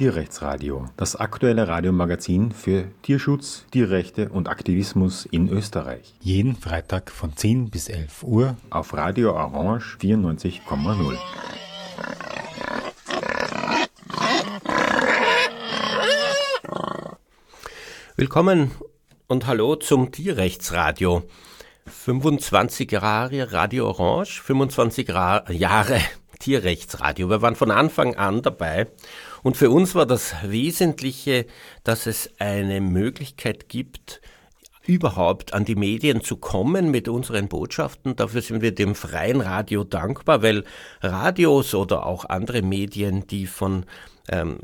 Tierrechtsradio, das aktuelle Radiomagazin für Tierschutz, Tierrechte und Aktivismus in Österreich. Jeden Freitag von 10 bis 11 Uhr auf Radio Orange 94,0. Willkommen und hallo zum Tierrechtsradio. 25 Jahre Radio Orange, 25 Jahre Tierrechtsradio. Wir waren von Anfang an dabei und für uns war das Wesentliche, dass es eine Möglichkeit gibt, überhaupt an die Medien zu kommen mit unseren Botschaften. Dafür sind wir dem freien Radio dankbar, weil Radios oder auch andere Medien, die von ähm,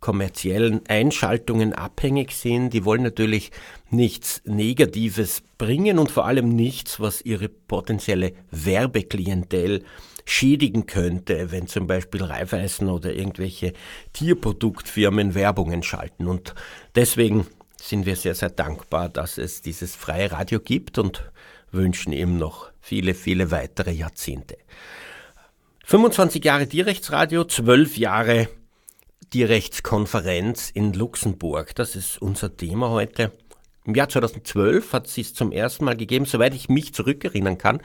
kommerziellen Einschaltungen abhängig sind, die wollen natürlich nichts Negatives bringen und vor allem nichts, was ihre potenzielle Werbeklientel schädigen könnte, wenn zum Beispiel Reifeisen oder irgendwelche Tierproduktfirmen Werbungen schalten. Und deswegen sind wir sehr, sehr dankbar, dass es dieses freie Radio gibt und wünschen ihm noch viele, viele weitere Jahrzehnte. 25 Jahre Tierrechtsradio, 12 Jahre Tierrechtskonferenz in Luxemburg. Das ist unser Thema heute. Im Jahr 2012 hat es es zum ersten Mal gegeben, soweit ich mich zurückerinnern kann,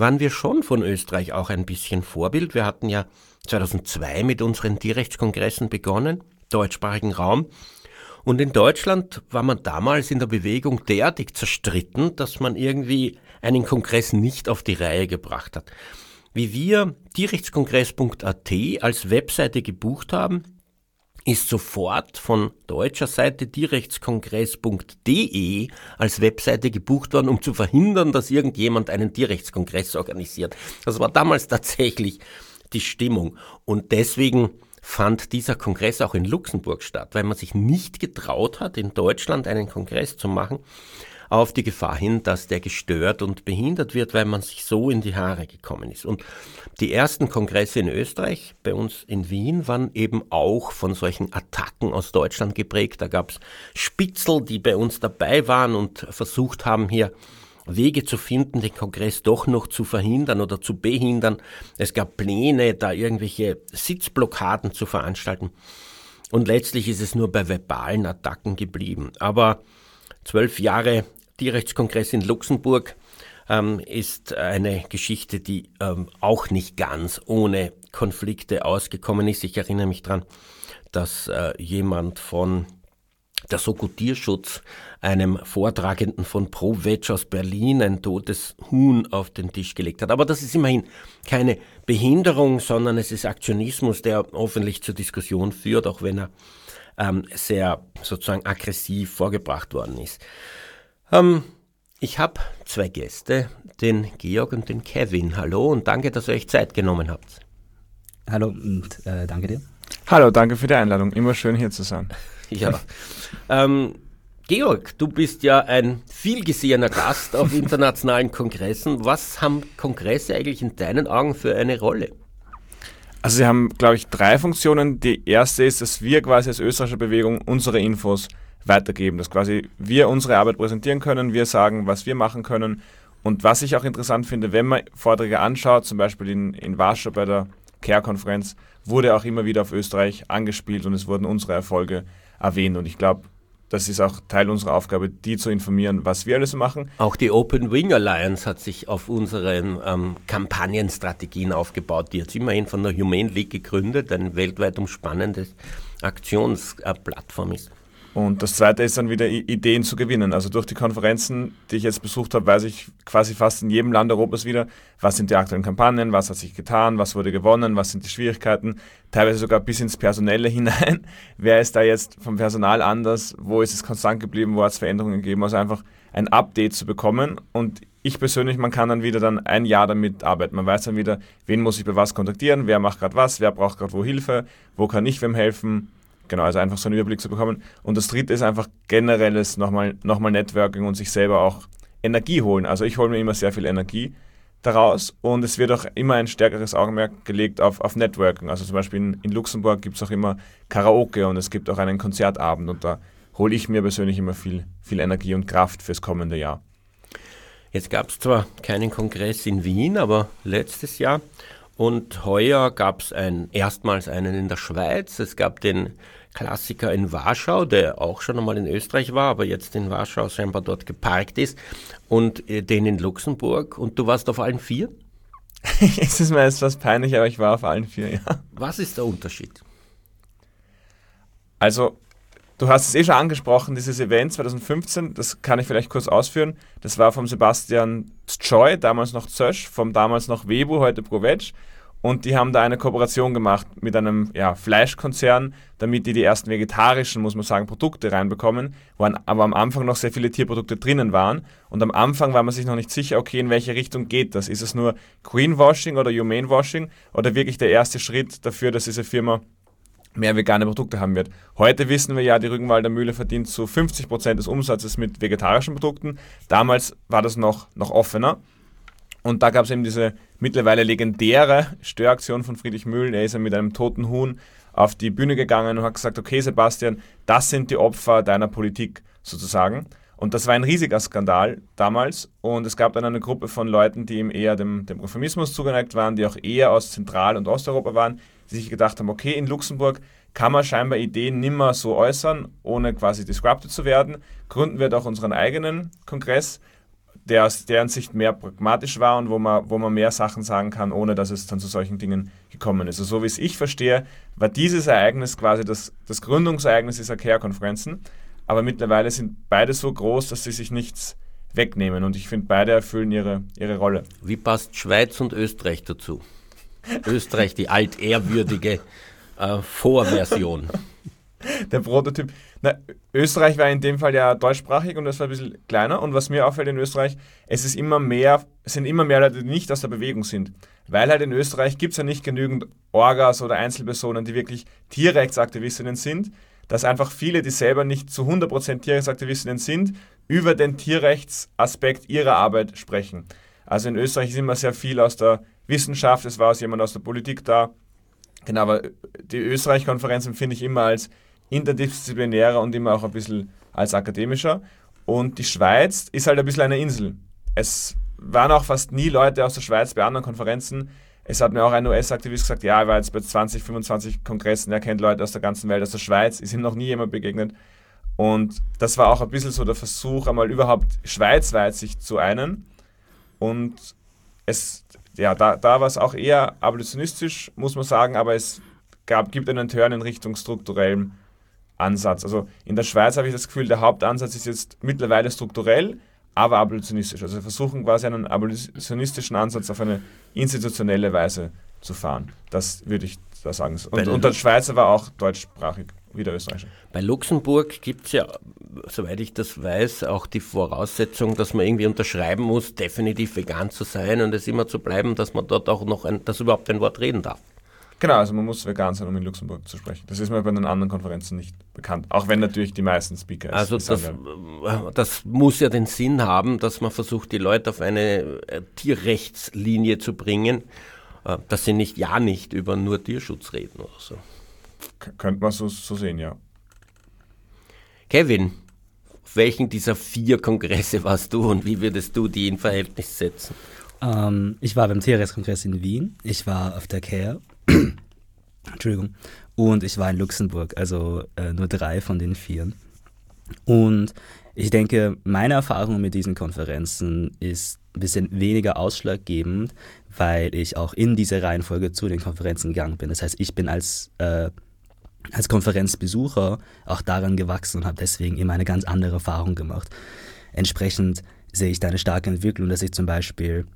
waren wir schon von Österreich auch ein bisschen Vorbild. Wir hatten ja 2002 mit unseren Tierrechtskongressen begonnen, deutschsprachigen Raum. Und in Deutschland war man damals in der Bewegung derartig zerstritten, dass man irgendwie einen Kongress nicht auf die Reihe gebracht hat. Wie wir tierrechtskongress.at als Webseite gebucht haben, ist sofort von deutscher Seite tierrechtskongress.de als Webseite gebucht worden, um zu verhindern, dass irgendjemand einen Tierrechtskongress organisiert. Das war damals tatsächlich die Stimmung. Und deswegen fand dieser Kongress auch in Luxemburg statt, weil man sich nicht getraut hat, in Deutschland einen Kongress zu machen auf die Gefahr hin, dass der gestört und behindert wird, weil man sich so in die Haare gekommen ist. Und die ersten Kongresse in Österreich, bei uns in Wien, waren eben auch von solchen Attacken aus Deutschland geprägt. Da gab es Spitzel, die bei uns dabei waren und versucht haben, hier Wege zu finden, den Kongress doch noch zu verhindern oder zu behindern. Es gab Pläne, da irgendwelche Sitzblockaden zu veranstalten. Und letztlich ist es nur bei verbalen Attacken geblieben. Aber zwölf Jahre Tierrechtskongress in Luxemburg ähm, ist eine Geschichte, die ähm, auch nicht ganz ohne Konflikte ausgekommen ist. Ich erinnere mich daran, dass äh, jemand von der Soko Tierschutz einem Vortragenden von ProVeg aus Berlin ein totes Huhn auf den Tisch gelegt hat. Aber das ist immerhin keine Behinderung, sondern es ist Aktionismus, der hoffentlich zur Diskussion führt, auch wenn er ähm, sehr sozusagen aggressiv vorgebracht worden ist. Ähm, ich habe zwei Gäste, den Georg und den Kevin. Hallo und danke, dass ihr euch Zeit genommen habt. Hallo und äh, danke dir. Hallo, danke für die Einladung. Immer schön hier zu sein. ja. Ähm, Georg, du bist ja ein vielgesehener Gast auf internationalen Kongressen. Was haben Kongresse eigentlich in deinen Augen für eine Rolle? Also sie haben, glaube ich, drei Funktionen. Die erste ist, dass wir quasi als österreichische Bewegung unsere Infos weitergeben, dass quasi wir unsere Arbeit präsentieren können, wir sagen, was wir machen können. Und was ich auch interessant finde, wenn man Vorträge anschaut, zum Beispiel in, in Warschau bei der CARE-Konferenz, wurde auch immer wieder auf Österreich angespielt und es wurden unsere Erfolge erwähnt. Und ich glaube, das ist auch Teil unserer Aufgabe, die zu informieren, was wir alles machen. Auch die Open Wing Alliance hat sich auf unseren ähm, Kampagnenstrategien aufgebaut. Die hat immerhin von der Humane League gegründet, ein weltweit umspannendes Aktionsplattform ist. Und das zweite ist dann wieder Ideen zu gewinnen. Also durch die Konferenzen, die ich jetzt besucht habe, weiß ich quasi fast in jedem Land Europas wieder, was sind die aktuellen Kampagnen, was hat sich getan, was wurde gewonnen, was sind die Schwierigkeiten, teilweise sogar bis ins Personelle hinein. Wer ist da jetzt vom Personal anders? Wo ist es konstant geblieben? Wo hat es Veränderungen gegeben? Also einfach ein Update zu bekommen. Und ich persönlich, man kann dann wieder dann ein Jahr damit arbeiten. Man weiß dann wieder, wen muss ich bei was kontaktieren, wer macht gerade was, wer braucht gerade wo Hilfe, wo kann ich wem helfen Genau, also einfach so einen Überblick zu bekommen. Und das dritte ist einfach generelles nochmal, nochmal Networking und sich selber auch Energie holen. Also ich hole mir immer sehr viel Energie daraus und es wird auch immer ein stärkeres Augenmerk gelegt auf, auf Networking. Also zum Beispiel in, in Luxemburg gibt es auch immer Karaoke und es gibt auch einen Konzertabend und da hole ich mir persönlich immer viel, viel Energie und Kraft fürs kommende Jahr. Jetzt gab es zwar keinen Kongress in Wien, aber letztes Jahr Und heuer gab es ein, erstmals einen in der Schweiz. Es gab den Klassiker in Warschau, der auch schon einmal in Österreich war, aber jetzt in Warschau scheinbar dort geparkt ist. Und äh, den in Luxemburg. Und du warst auf allen vier? es ist mir jetzt was peinlich, aber ich war auf allen vier, ja. Was ist der Unterschied? Also, du hast es eh schon angesprochen, dieses Event 2015, das kann ich vielleicht kurz ausführen. Das war vom Sebastian Joy, damals noch Zösch, vom damals noch Webu, heute Provetsch. Und die haben da eine Kooperation gemacht mit einem ja, Fleischkonzern, damit die die ersten vegetarischen, muss man sagen, Produkte reinbekommen, wo an, aber am Anfang noch sehr viele Tierprodukte drinnen waren. Und am Anfang war man sich noch nicht sicher, okay, in welche Richtung geht das? Ist es nur Greenwashing oder Humane Washing oder wirklich der erste Schritt dafür, dass diese Firma mehr vegane Produkte haben wird. Heute wissen wir ja, die Rügenwalder Mühle verdient zu 50 Prozent des Umsatzes mit vegetarischen Produkten. Damals war das noch, noch offener. Und da gab es eben diese mittlerweile legendäre Störaktion von Friedrich Mühlen. Er ist ja mit einem toten Huhn auf die Bühne gegangen und hat gesagt, okay Sebastian, das sind die Opfer deiner Politik sozusagen. Und das war ein riesiger Skandal damals. Und es gab dann eine Gruppe von Leuten, die ihm eher dem, dem Reformismus zugeneigt waren, die auch eher aus Zentral- und Osteuropa waren, die sich gedacht haben, okay, in Luxemburg kann man scheinbar Ideen nimmer so äußern, ohne quasi disrupted zu werden. Gründen wir doch unseren eigenen Kongress der aus deren Sicht mehr pragmatisch war und wo man, wo man mehr Sachen sagen kann, ohne dass es dann zu solchen Dingen gekommen ist. Also so wie es ich verstehe, war dieses Ereignis quasi das, das Gründungsereignis dieser CARE-Konferenzen, aber mittlerweile sind beide so groß, dass sie sich nichts wegnehmen und ich finde, beide erfüllen ihre, ihre Rolle. Wie passt Schweiz und Österreich dazu? Österreich, die altehrwürdige äh, Vorversion. Der Prototyp. Na, Österreich war in dem Fall ja deutschsprachig und das war ein bisschen kleiner. Und was mir auffällt in Österreich, es ist immer mehr, sind immer mehr Leute, die nicht aus der Bewegung sind. Weil halt in Österreich gibt es ja nicht genügend Orgas oder Einzelpersonen, die wirklich Tierrechtsaktivistinnen sind, dass einfach viele, die selber nicht zu 100% Tierrechtsaktivistinnen sind, über den Tierrechtsaspekt ihrer Arbeit sprechen. Also in Österreich ist immer sehr viel aus der Wissenschaft, es war aus jemand aus der Politik da. Genau, aber die Österreich-Konferenzen finde ich immer als interdisziplinärer und immer auch ein bisschen als akademischer. Und die Schweiz ist halt ein bisschen eine Insel. Es waren auch fast nie Leute aus der Schweiz bei anderen Konferenzen. Es hat mir auch ein US-Aktivist gesagt, ja, er war jetzt bei 20, 25 Kongressen, er kennt Leute aus der ganzen Welt, aus der Schweiz, ist ihm noch nie jemand begegnet. Und das war auch ein bisschen so der Versuch, einmal überhaupt schweizweit sich zu einen. Und es, ja, da, da war es auch eher abolitionistisch, muss man sagen, aber es gab, gibt einen Turn in Richtung strukturellem Ansatz. Also in der Schweiz habe ich das Gefühl, der Hauptansatz ist jetzt mittlerweile strukturell, aber abolitionistisch. Also wir versuchen quasi einen abolitionistischen Ansatz auf eine institutionelle Weise zu fahren. Das würde ich da sagen. Und, und der Schweizer war auch deutschsprachig, wie der Österreicher. Bei Luxemburg gibt es ja, soweit ich das weiß, auch die Voraussetzung, dass man irgendwie unterschreiben muss, definitiv vegan zu sein und es immer zu bleiben, dass man dort auch noch ein, dass überhaupt ein Wort reden darf. Genau, also man muss vegan sein, um in Luxemburg zu sprechen. Das ist mir bei den anderen Konferenzen nicht bekannt, auch wenn natürlich die meisten Speaker Also das, äh, das muss ja den Sinn haben, dass man versucht, die Leute auf eine äh, Tierrechtslinie zu bringen, äh, dass sie nicht ja nicht über nur Tierschutz reden oder so. K könnte man so, so sehen, ja. Kevin, auf welchen dieser vier Kongresse warst du und wie würdest du die in Verhältnis setzen? Ähm, ich war beim Tierrechtskongress in Wien, ich war auf der CARE Entschuldigung. Und ich war in Luxemburg, also äh, nur drei von den vier. Und ich denke, meine Erfahrung mit diesen Konferenzen ist ein bisschen weniger ausschlaggebend, weil ich auch in dieser Reihenfolge zu den Konferenzen gegangen bin. Das heißt, ich bin als, äh, als Konferenzbesucher auch daran gewachsen und habe deswegen immer eine ganz andere Erfahrung gemacht. Entsprechend sehe ich da eine starke Entwicklung, dass ich zum Beispiel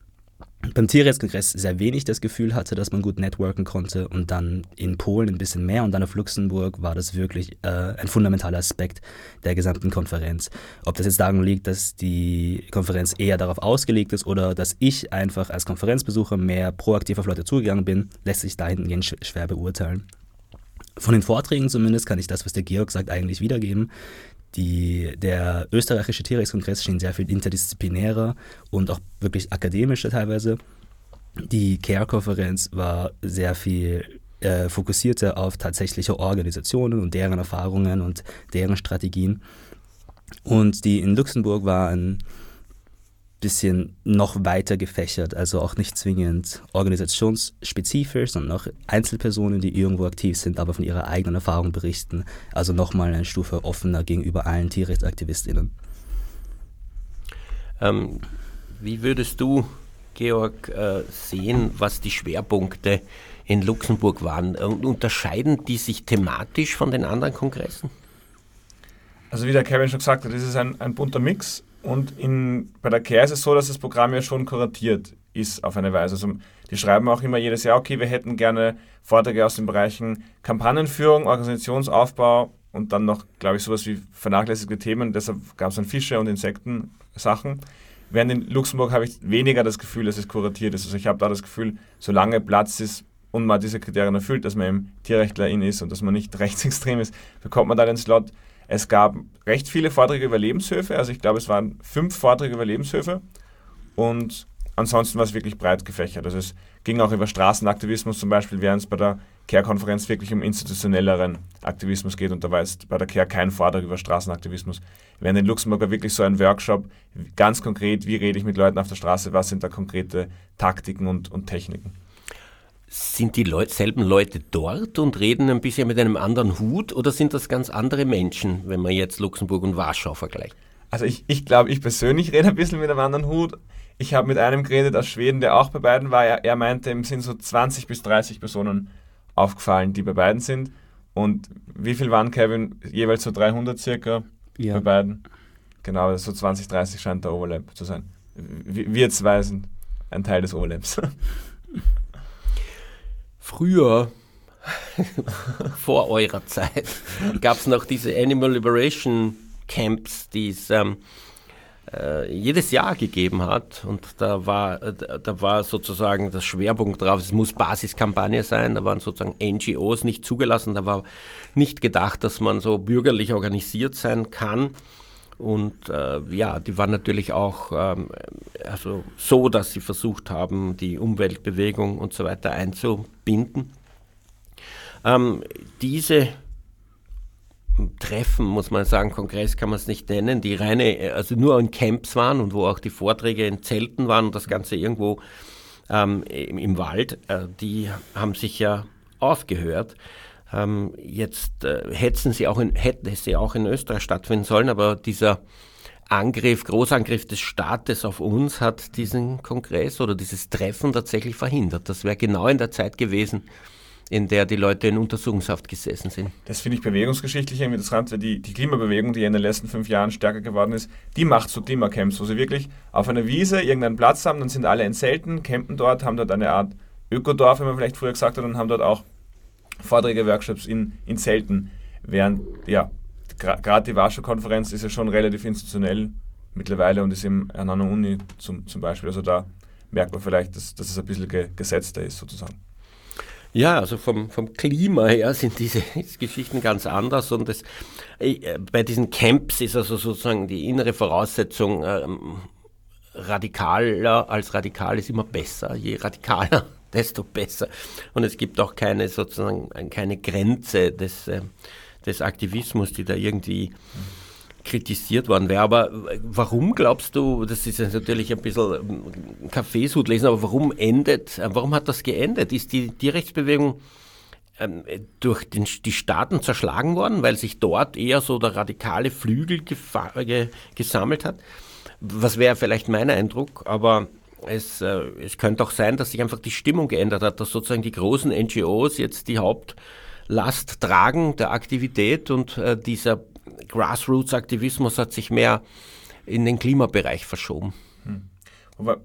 beim Tierrechtskongress sehr wenig das Gefühl hatte, dass man gut networken konnte und dann in Polen ein bisschen mehr und dann auf Luxemburg war das wirklich äh, ein fundamentaler Aspekt der gesamten Konferenz. Ob das jetzt daran liegt, dass die Konferenz eher darauf ausgelegt ist oder dass ich einfach als Konferenzbesucher mehr proaktiv auf Leute zugegangen bin, lässt sich dahingehend schwer beurteilen. Von den Vorträgen zumindest kann ich das, was der Georg sagt, eigentlich wiedergeben. Die, der österreichische Tierrechtskongress schien sehr viel interdisziplinärer und auch wirklich akademischer teilweise. Die CARE-Konferenz war sehr viel äh, fokussierter auf tatsächliche Organisationen und deren Erfahrungen und deren Strategien. Und die in Luxemburg war ein bisschen noch weiter gefächert, also auch nicht zwingend organisationsspezifisch, sondern auch Einzelpersonen, die irgendwo aktiv sind, aber von ihrer eigenen Erfahrung berichten. Also nochmal eine Stufe offener gegenüber allen TierrechtsaktivistInnen. Ähm, wie würdest du, Georg, äh, sehen, was die Schwerpunkte in Luxemburg waren? Unterscheiden die sich thematisch von den anderen Kongressen? Also wie der Kevin schon gesagt hat, das ist ein, ein bunter Mix und in, bei der CARE ist es so, dass das Programm ja schon kuratiert ist auf eine Weise. Also die schreiben auch immer jedes Jahr, okay, wir hätten gerne Vorträge aus den Bereichen Kampagnenführung, Organisationsaufbau und dann noch, glaube ich, sowas wie vernachlässigte Themen. Deshalb gab es dann Fische und Insekten-Sachen. Während in Luxemburg habe ich weniger das Gefühl, dass es kuratiert ist. Also ich habe da das Gefühl, solange Platz ist und man diese Kriterien erfüllt, dass man eben Tierrechtlerin ist und dass man nicht rechtsextrem ist, bekommt man da den Slot. Es gab recht viele Vorträge über Lebenshöfe, also ich glaube, es waren fünf Vorträge über Lebenshöfe und ansonsten war es wirklich breit gefächert. Also es ging auch über Straßenaktivismus zum Beispiel, während es bei der CARE-Konferenz wirklich um institutionelleren Aktivismus geht und da war jetzt bei der CARE kein Vortrag über Straßenaktivismus. Während in Luxemburg war wirklich so ein Workshop, ganz konkret, wie rede ich mit Leuten auf der Straße, was sind da konkrete Taktiken und, und Techniken. Sind die Leut selben Leute dort und reden ein bisschen mit einem anderen Hut oder sind das ganz andere Menschen, wenn man jetzt Luxemburg und Warschau vergleicht? Also ich, ich glaube, ich persönlich rede ein bisschen mit einem anderen Hut. Ich habe mit einem geredet aus Schweden, der auch bei beiden war. Er, er meinte, ihm sind so 20 bis 30 Personen aufgefallen, die bei beiden sind. Und wie viel waren, Kevin? Jeweils so 300 circa ja. bei beiden. Genau, so 20, 30 scheint der Overlap zu sein. Wir zwei sind ein Teil des Overlaps. Früher, vor eurer Zeit, gab es noch diese Animal Liberation Camps, die es ähm, äh, jedes Jahr gegeben hat. Und da war, äh, da war sozusagen das Schwerpunkt drauf, es muss Basiskampagne sein. Da waren sozusagen NGOs nicht zugelassen. Da war nicht gedacht, dass man so bürgerlich organisiert sein kann. Und äh, ja, die waren natürlich auch ähm, also so, dass sie versucht haben, die Umweltbewegung und so weiter einzubinden. Ähm, diese Treffen, muss man sagen, Kongress kann man es nicht nennen, die reine, also nur in Camps waren und wo auch die Vorträge in Zelten waren und das Ganze irgendwo ähm, im, im, Wald, äh, die haben sich ja aufgehört. Ähm, jetzt äh, hätten sie auch in, hätten sie auch in Österreich stattfinden sollen, aber dieser Angriff, Großangriff des Staates auf uns hat diesen Kongress oder dieses Treffen tatsächlich verhindert. Das wäre genau in der Zeit gewesen, in der die Leute in Untersuchungshaft gesessen sind. Das finde ich bewegungsgeschichtlich interessant, weil die, die Klimabewegung, die in den letzten fünf Jahren stärker geworden ist, die macht so Klimacamps, wo sie wirklich auf einer Wiese irgendeinen Platz haben, dann sind alle in Zelten, campen dort, haben dort eine Art Ökodorf, wie man vielleicht früher gesagt hat, und haben dort auch Vorträge, Workshops in, in Zelten. Während, ja, gerade die Warschau-Konferenz ist ja schon relativ institutionell mittlerweile und ist im, an einer Uni zum, zum Beispiel. Also da merkt man vielleicht, dass, dass es ein bisschen ge, gesetzter ist sozusagen. Ja, also vom, vom Klima her sind diese Geschichten ganz anders und das, äh, bei diesen Camps ist also sozusagen die innere Voraussetzung ähm, radikaler als radikal ist immer besser. Je radikaler, desto besser. Und es gibt auch keine sozusagen keine Grenze des, äh, des Aktivismus, die da irgendwie kritisiert worden wäre. Aber warum glaubst du, das ist natürlich ein bisschen ähm, Kaffeesud lesen, aber warum endet, äh, warum hat das geendet? Ist die Tierrechtsbewegung ähm, durch den, die Staaten zerschlagen worden, weil sich dort eher so der radikale Flügel ge, gesammelt hat? Was wäre vielleicht mein Eindruck, aber es, äh, es könnte auch sein, dass sich einfach die Stimmung geändert hat, dass sozusagen die großen NGOs jetzt die Hauptlast tragen der Aktivität und äh, dieser Grassroots-Aktivismus hat sich mehr in den Klimabereich verschoben. Hm.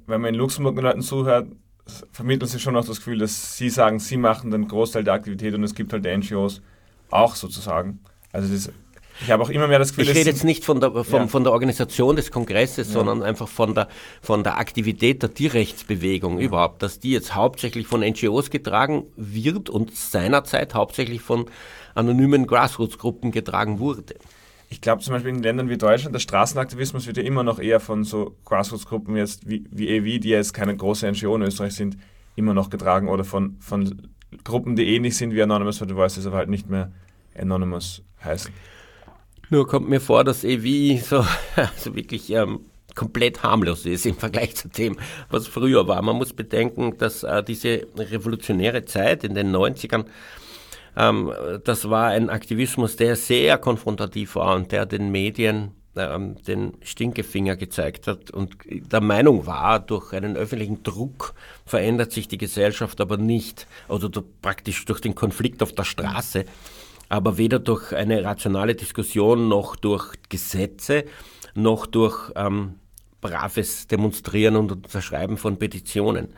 Wenn man in Luxemburg den Leuten zuhört, vermitteln sie schon auch das Gefühl, dass sie sagen, sie machen den Großteil der Aktivität und es gibt halt die NGOs auch sozusagen. Also das ich habe auch immer mehr das Gefühl, ich rede jetzt nicht von der, von, ja. von der Organisation des Kongresses, ja. sondern einfach von der, von der Aktivität der Tierrechtsbewegung ja. überhaupt, dass die jetzt hauptsächlich von NGOs getragen wird und seinerzeit hauptsächlich von anonymen Grassroots-Gruppen getragen wurde. Ich glaube zum Beispiel in Ländern wie Deutschland, der Straßenaktivismus wird ja immer noch eher von so Grassroots-Gruppen jetzt wie, wie EW, die jetzt keine große NGO in Österreich sind, immer noch getragen oder von, von Gruppen, die ähnlich sind wie Anonymous for the Voices, aber halt nicht mehr Anonymous heißen. Nur kommt mir vor, dass EW so also wirklich ähm, komplett harmlos ist im Vergleich zu dem, was früher war. Man muss bedenken, dass äh, diese revolutionäre Zeit in den 90ern ähm, das war ein Aktivismus, der sehr konfrontativ war und der den Medien ähm, den Stinkefinger gezeigt hat und der Meinung war, durch einen öffentlichen Druck verändert sich die Gesellschaft aber nicht, also praktisch durch den Konflikt auf der Straße, aber weder durch eine rationale Diskussion noch durch Gesetze noch durch ähm, braves Demonstrieren und Unterschreiben von Petitionen.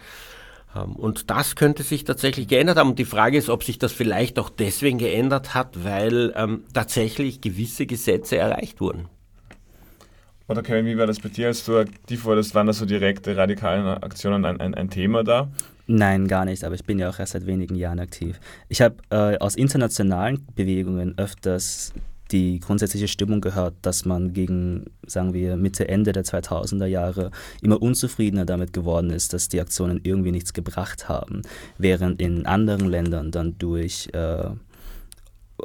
Ähm, und das könnte sich tatsächlich geändert haben. Und die Frage ist, ob sich das vielleicht auch deswegen geändert hat, weil ähm, tatsächlich gewisse Gesetze erreicht wurden. Oder Kevin, wie war das bei dir, als du aktiv wurdest? Waren da so direkte radikalen Aktionen ein, ein, ein Thema da? Nein, gar nicht, aber ich bin ja auch erst seit wenigen Jahren aktiv. Ich habe äh, aus internationalen Bewegungen öfters die grundsätzliche Stimmung gehört, dass man gegen, sagen wir, Mitte, Ende der 2000er Jahre immer unzufriedener damit geworden ist, dass die Aktionen irgendwie nichts gebracht haben, während in anderen Ländern dann durch, äh,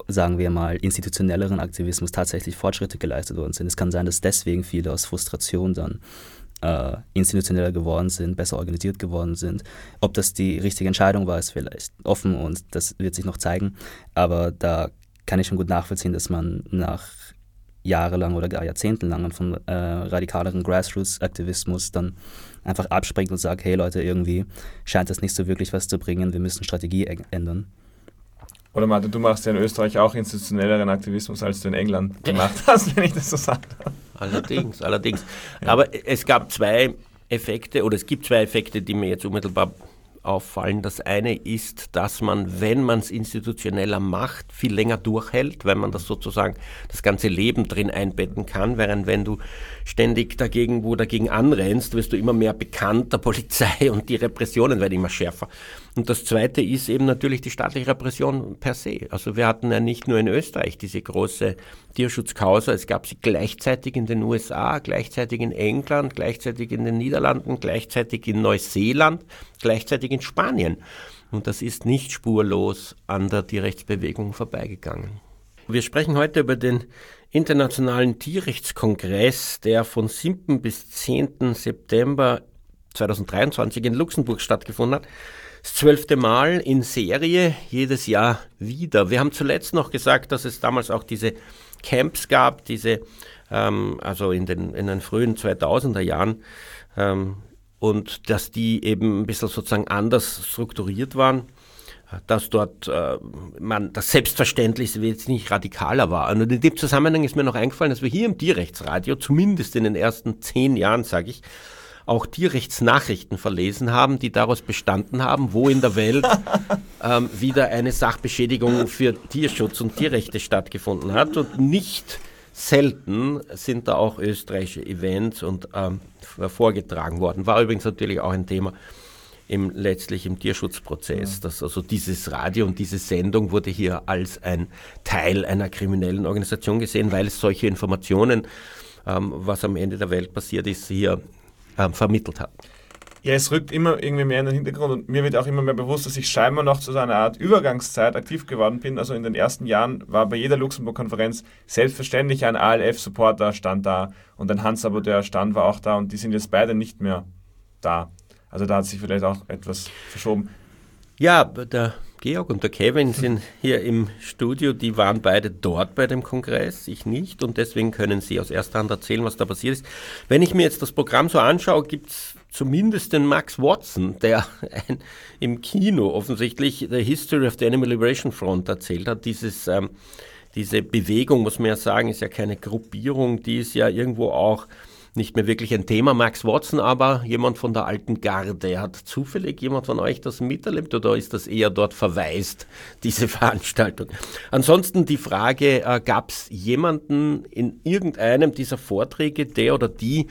sagen wir mal, institutionelleren Aktivismus tatsächlich Fortschritte geleistet worden sind. Es kann sein, dass deswegen viele aus Frustration dann äh, institutioneller geworden sind, besser organisiert geworden sind. Ob das die richtige Entscheidung war, ist vielleicht offen und das wird sich noch zeigen. Aber da kann ich schon gut nachvollziehen, dass man nach jahrelang oder gar jahrzehntelang von äh, radikaleren Grassroots-Aktivismus dann einfach abspringt und sagt, hey Leute, irgendwie scheint das nicht so wirklich was zu bringen, wir müssen Strategie ändern. Oder Martin, du machst ja in Österreich auch institutionelleren Aktivismus, als du in England gemacht hast, wenn ich das so sage. Allerdings, allerdings. Aber es gab zwei Effekte, oder es gibt zwei Effekte, die mir jetzt unmittelbar auffallen. Das eine ist, dass man, wenn man es institutioneller macht, viel länger durchhält, weil man das sozusagen das ganze Leben drin einbetten kann, während wenn du ständig dagegen, wo dagegen anrennst, wirst du immer mehr bekannt der Polizei und die Repressionen werden immer schärfer. Und das Zweite ist eben natürlich die staatliche Repression per se. Also wir hatten ja nicht nur in Österreich diese große Tierschutzkausa, es gab sie gleichzeitig in den USA, gleichzeitig in England, gleichzeitig in den Niederlanden, gleichzeitig in Neuseeland, gleichzeitig in Spanien. Und das ist nicht spurlos an der Tierrechtsbewegung vorbeigegangen. Wir sprechen heute über den Internationalen Tierrechtskongress, der von 7. bis 10. September 2023 in Luxemburg stattgefunden hat das zwölfte Mal in Serie, jedes Jahr wieder. Wir haben zuletzt noch gesagt, dass es damals auch diese Camps gab, diese, ähm, also in den, in den frühen 2000er Jahren, ähm, und dass die eben ein bisschen sozusagen anders strukturiert waren dass dort äh, man das Selbstverständlich jetzt nicht radikaler war. Und in dem Zusammenhang ist mir noch eingefallen, dass wir hier im Tierrechtsradio, zumindest in den ersten zehn Jahren, sage ich, auch Tierrechtsnachrichten verlesen haben, die daraus bestanden haben, wo in der Welt ähm, wieder eine Sachbeschädigung für Tierschutz und Tierrechte stattgefunden hat. Und nicht selten sind da auch österreichische Events und ähm, vorgetragen worden. War übrigens natürlich auch ein Thema im, letztlich im Tierschutzprozess. Dass also dieses Radio und diese Sendung wurde hier als ein Teil einer kriminellen Organisation gesehen, weil es solche Informationen, ähm, was am Ende der Welt passiert ist, hier ähm, vermittelt hat. Ja, es rückt immer irgendwie mehr in den Hintergrund und mir wird auch immer mehr bewusst, dass ich scheinbar noch zu so einer Art Übergangszeit aktiv geworden bin. Also in den ersten Jahren war bei jeder Luxemburg-Konferenz selbstverständlich ein ALF-Supporter stand da und ein Hans-Saboteur stand war auch da und die sind jetzt beide nicht mehr da. Also da hat sich vielleicht auch etwas verschoben. Ja, der Georg und der Kevin sind hier im Studio. Die waren beide dort bei dem Kongress, ich nicht. Und deswegen können sie aus erster Hand erzählen, was da passiert ist. Wenn ich mir jetzt das Programm so anschaue, gibt es zumindest den Max Watson, der ein, im Kino offensichtlich The History of the Animal Liberation Front erzählt hat. Dieses, ähm, diese Bewegung, muss man ja sagen, ist ja keine Gruppierung, die ist ja irgendwo auch nicht mehr wirklich ein Thema. Max Watson aber, jemand von der alten Garde. Hat zufällig jemand von euch das miterlebt oder ist das eher dort verwaist, diese Veranstaltung? Ansonsten die Frage, äh, gab es jemanden in irgendeinem dieser Vorträge, der oder die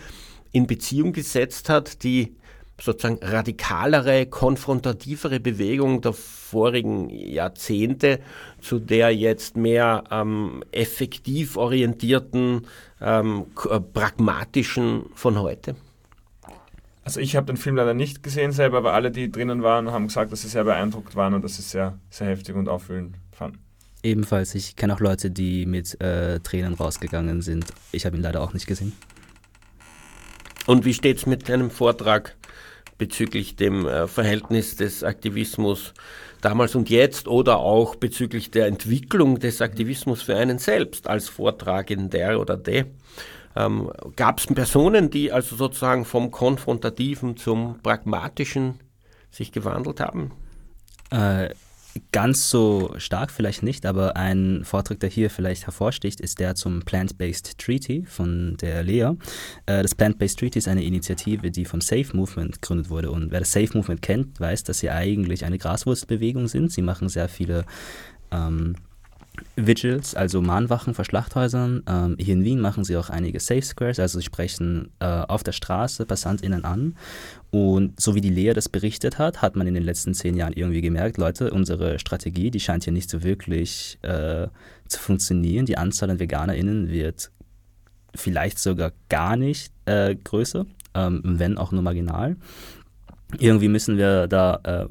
in Beziehung gesetzt hat, die sozusagen radikalere, konfrontativere Bewegung der vorigen Jahrzehnte zu der jetzt mehr ähm, effektiv orientierten, ähm, äh, pragmatischen von heute? Also ich habe den Film leider nicht gesehen selber, aber alle, die drinnen waren, haben gesagt, dass sie sehr beeindruckt waren und dass sie es sehr, sehr heftig und auffühlend fanden. Ebenfalls, ich kenne auch Leute, die mit äh, Tränen rausgegangen sind. Ich habe ihn leider auch nicht gesehen. Und wie steht es mit einem Vortrag bezüglich dem äh, Verhältnis des Aktivismus damals und jetzt oder auch bezüglich der Entwicklung des Aktivismus für einen selbst als Vortragender oder der? Ähm, Gab es Personen, die also sozusagen vom Konfrontativen zum Pragmatischen sich gewandelt haben? Äh, ganz so stark vielleicht nicht, aber ein Vortrag, der hier vielleicht hervorsticht, ist der zum Plant-Based Treaty von der Lea. Äh, das Plant-Based Treaty ist eine Initiative, die vom Safe Movement gegründet wurde. Und wer das Safe Movement kennt, weiß, dass sie eigentlich eine Graswurzelbewegung sind. Sie machen sehr viele ähm, Vigils, also Mahnwachen vor Schlachthäusern. Ähm, hier in Wien machen sie auch einige Safe Squares, also sie sprechen äh, auf der Straße PassantInnen an. Und so wie die Lea das berichtet hat, hat man in den letzten zehn Jahren irgendwie gemerkt, Leute, unsere Strategie, die scheint hier nicht so wirklich äh, zu funktionieren. Die Anzahl an VeganerInnen wird vielleicht sogar gar nicht äh, größer, ähm, wenn auch nur marginal. Irgendwie müssen wir da äh,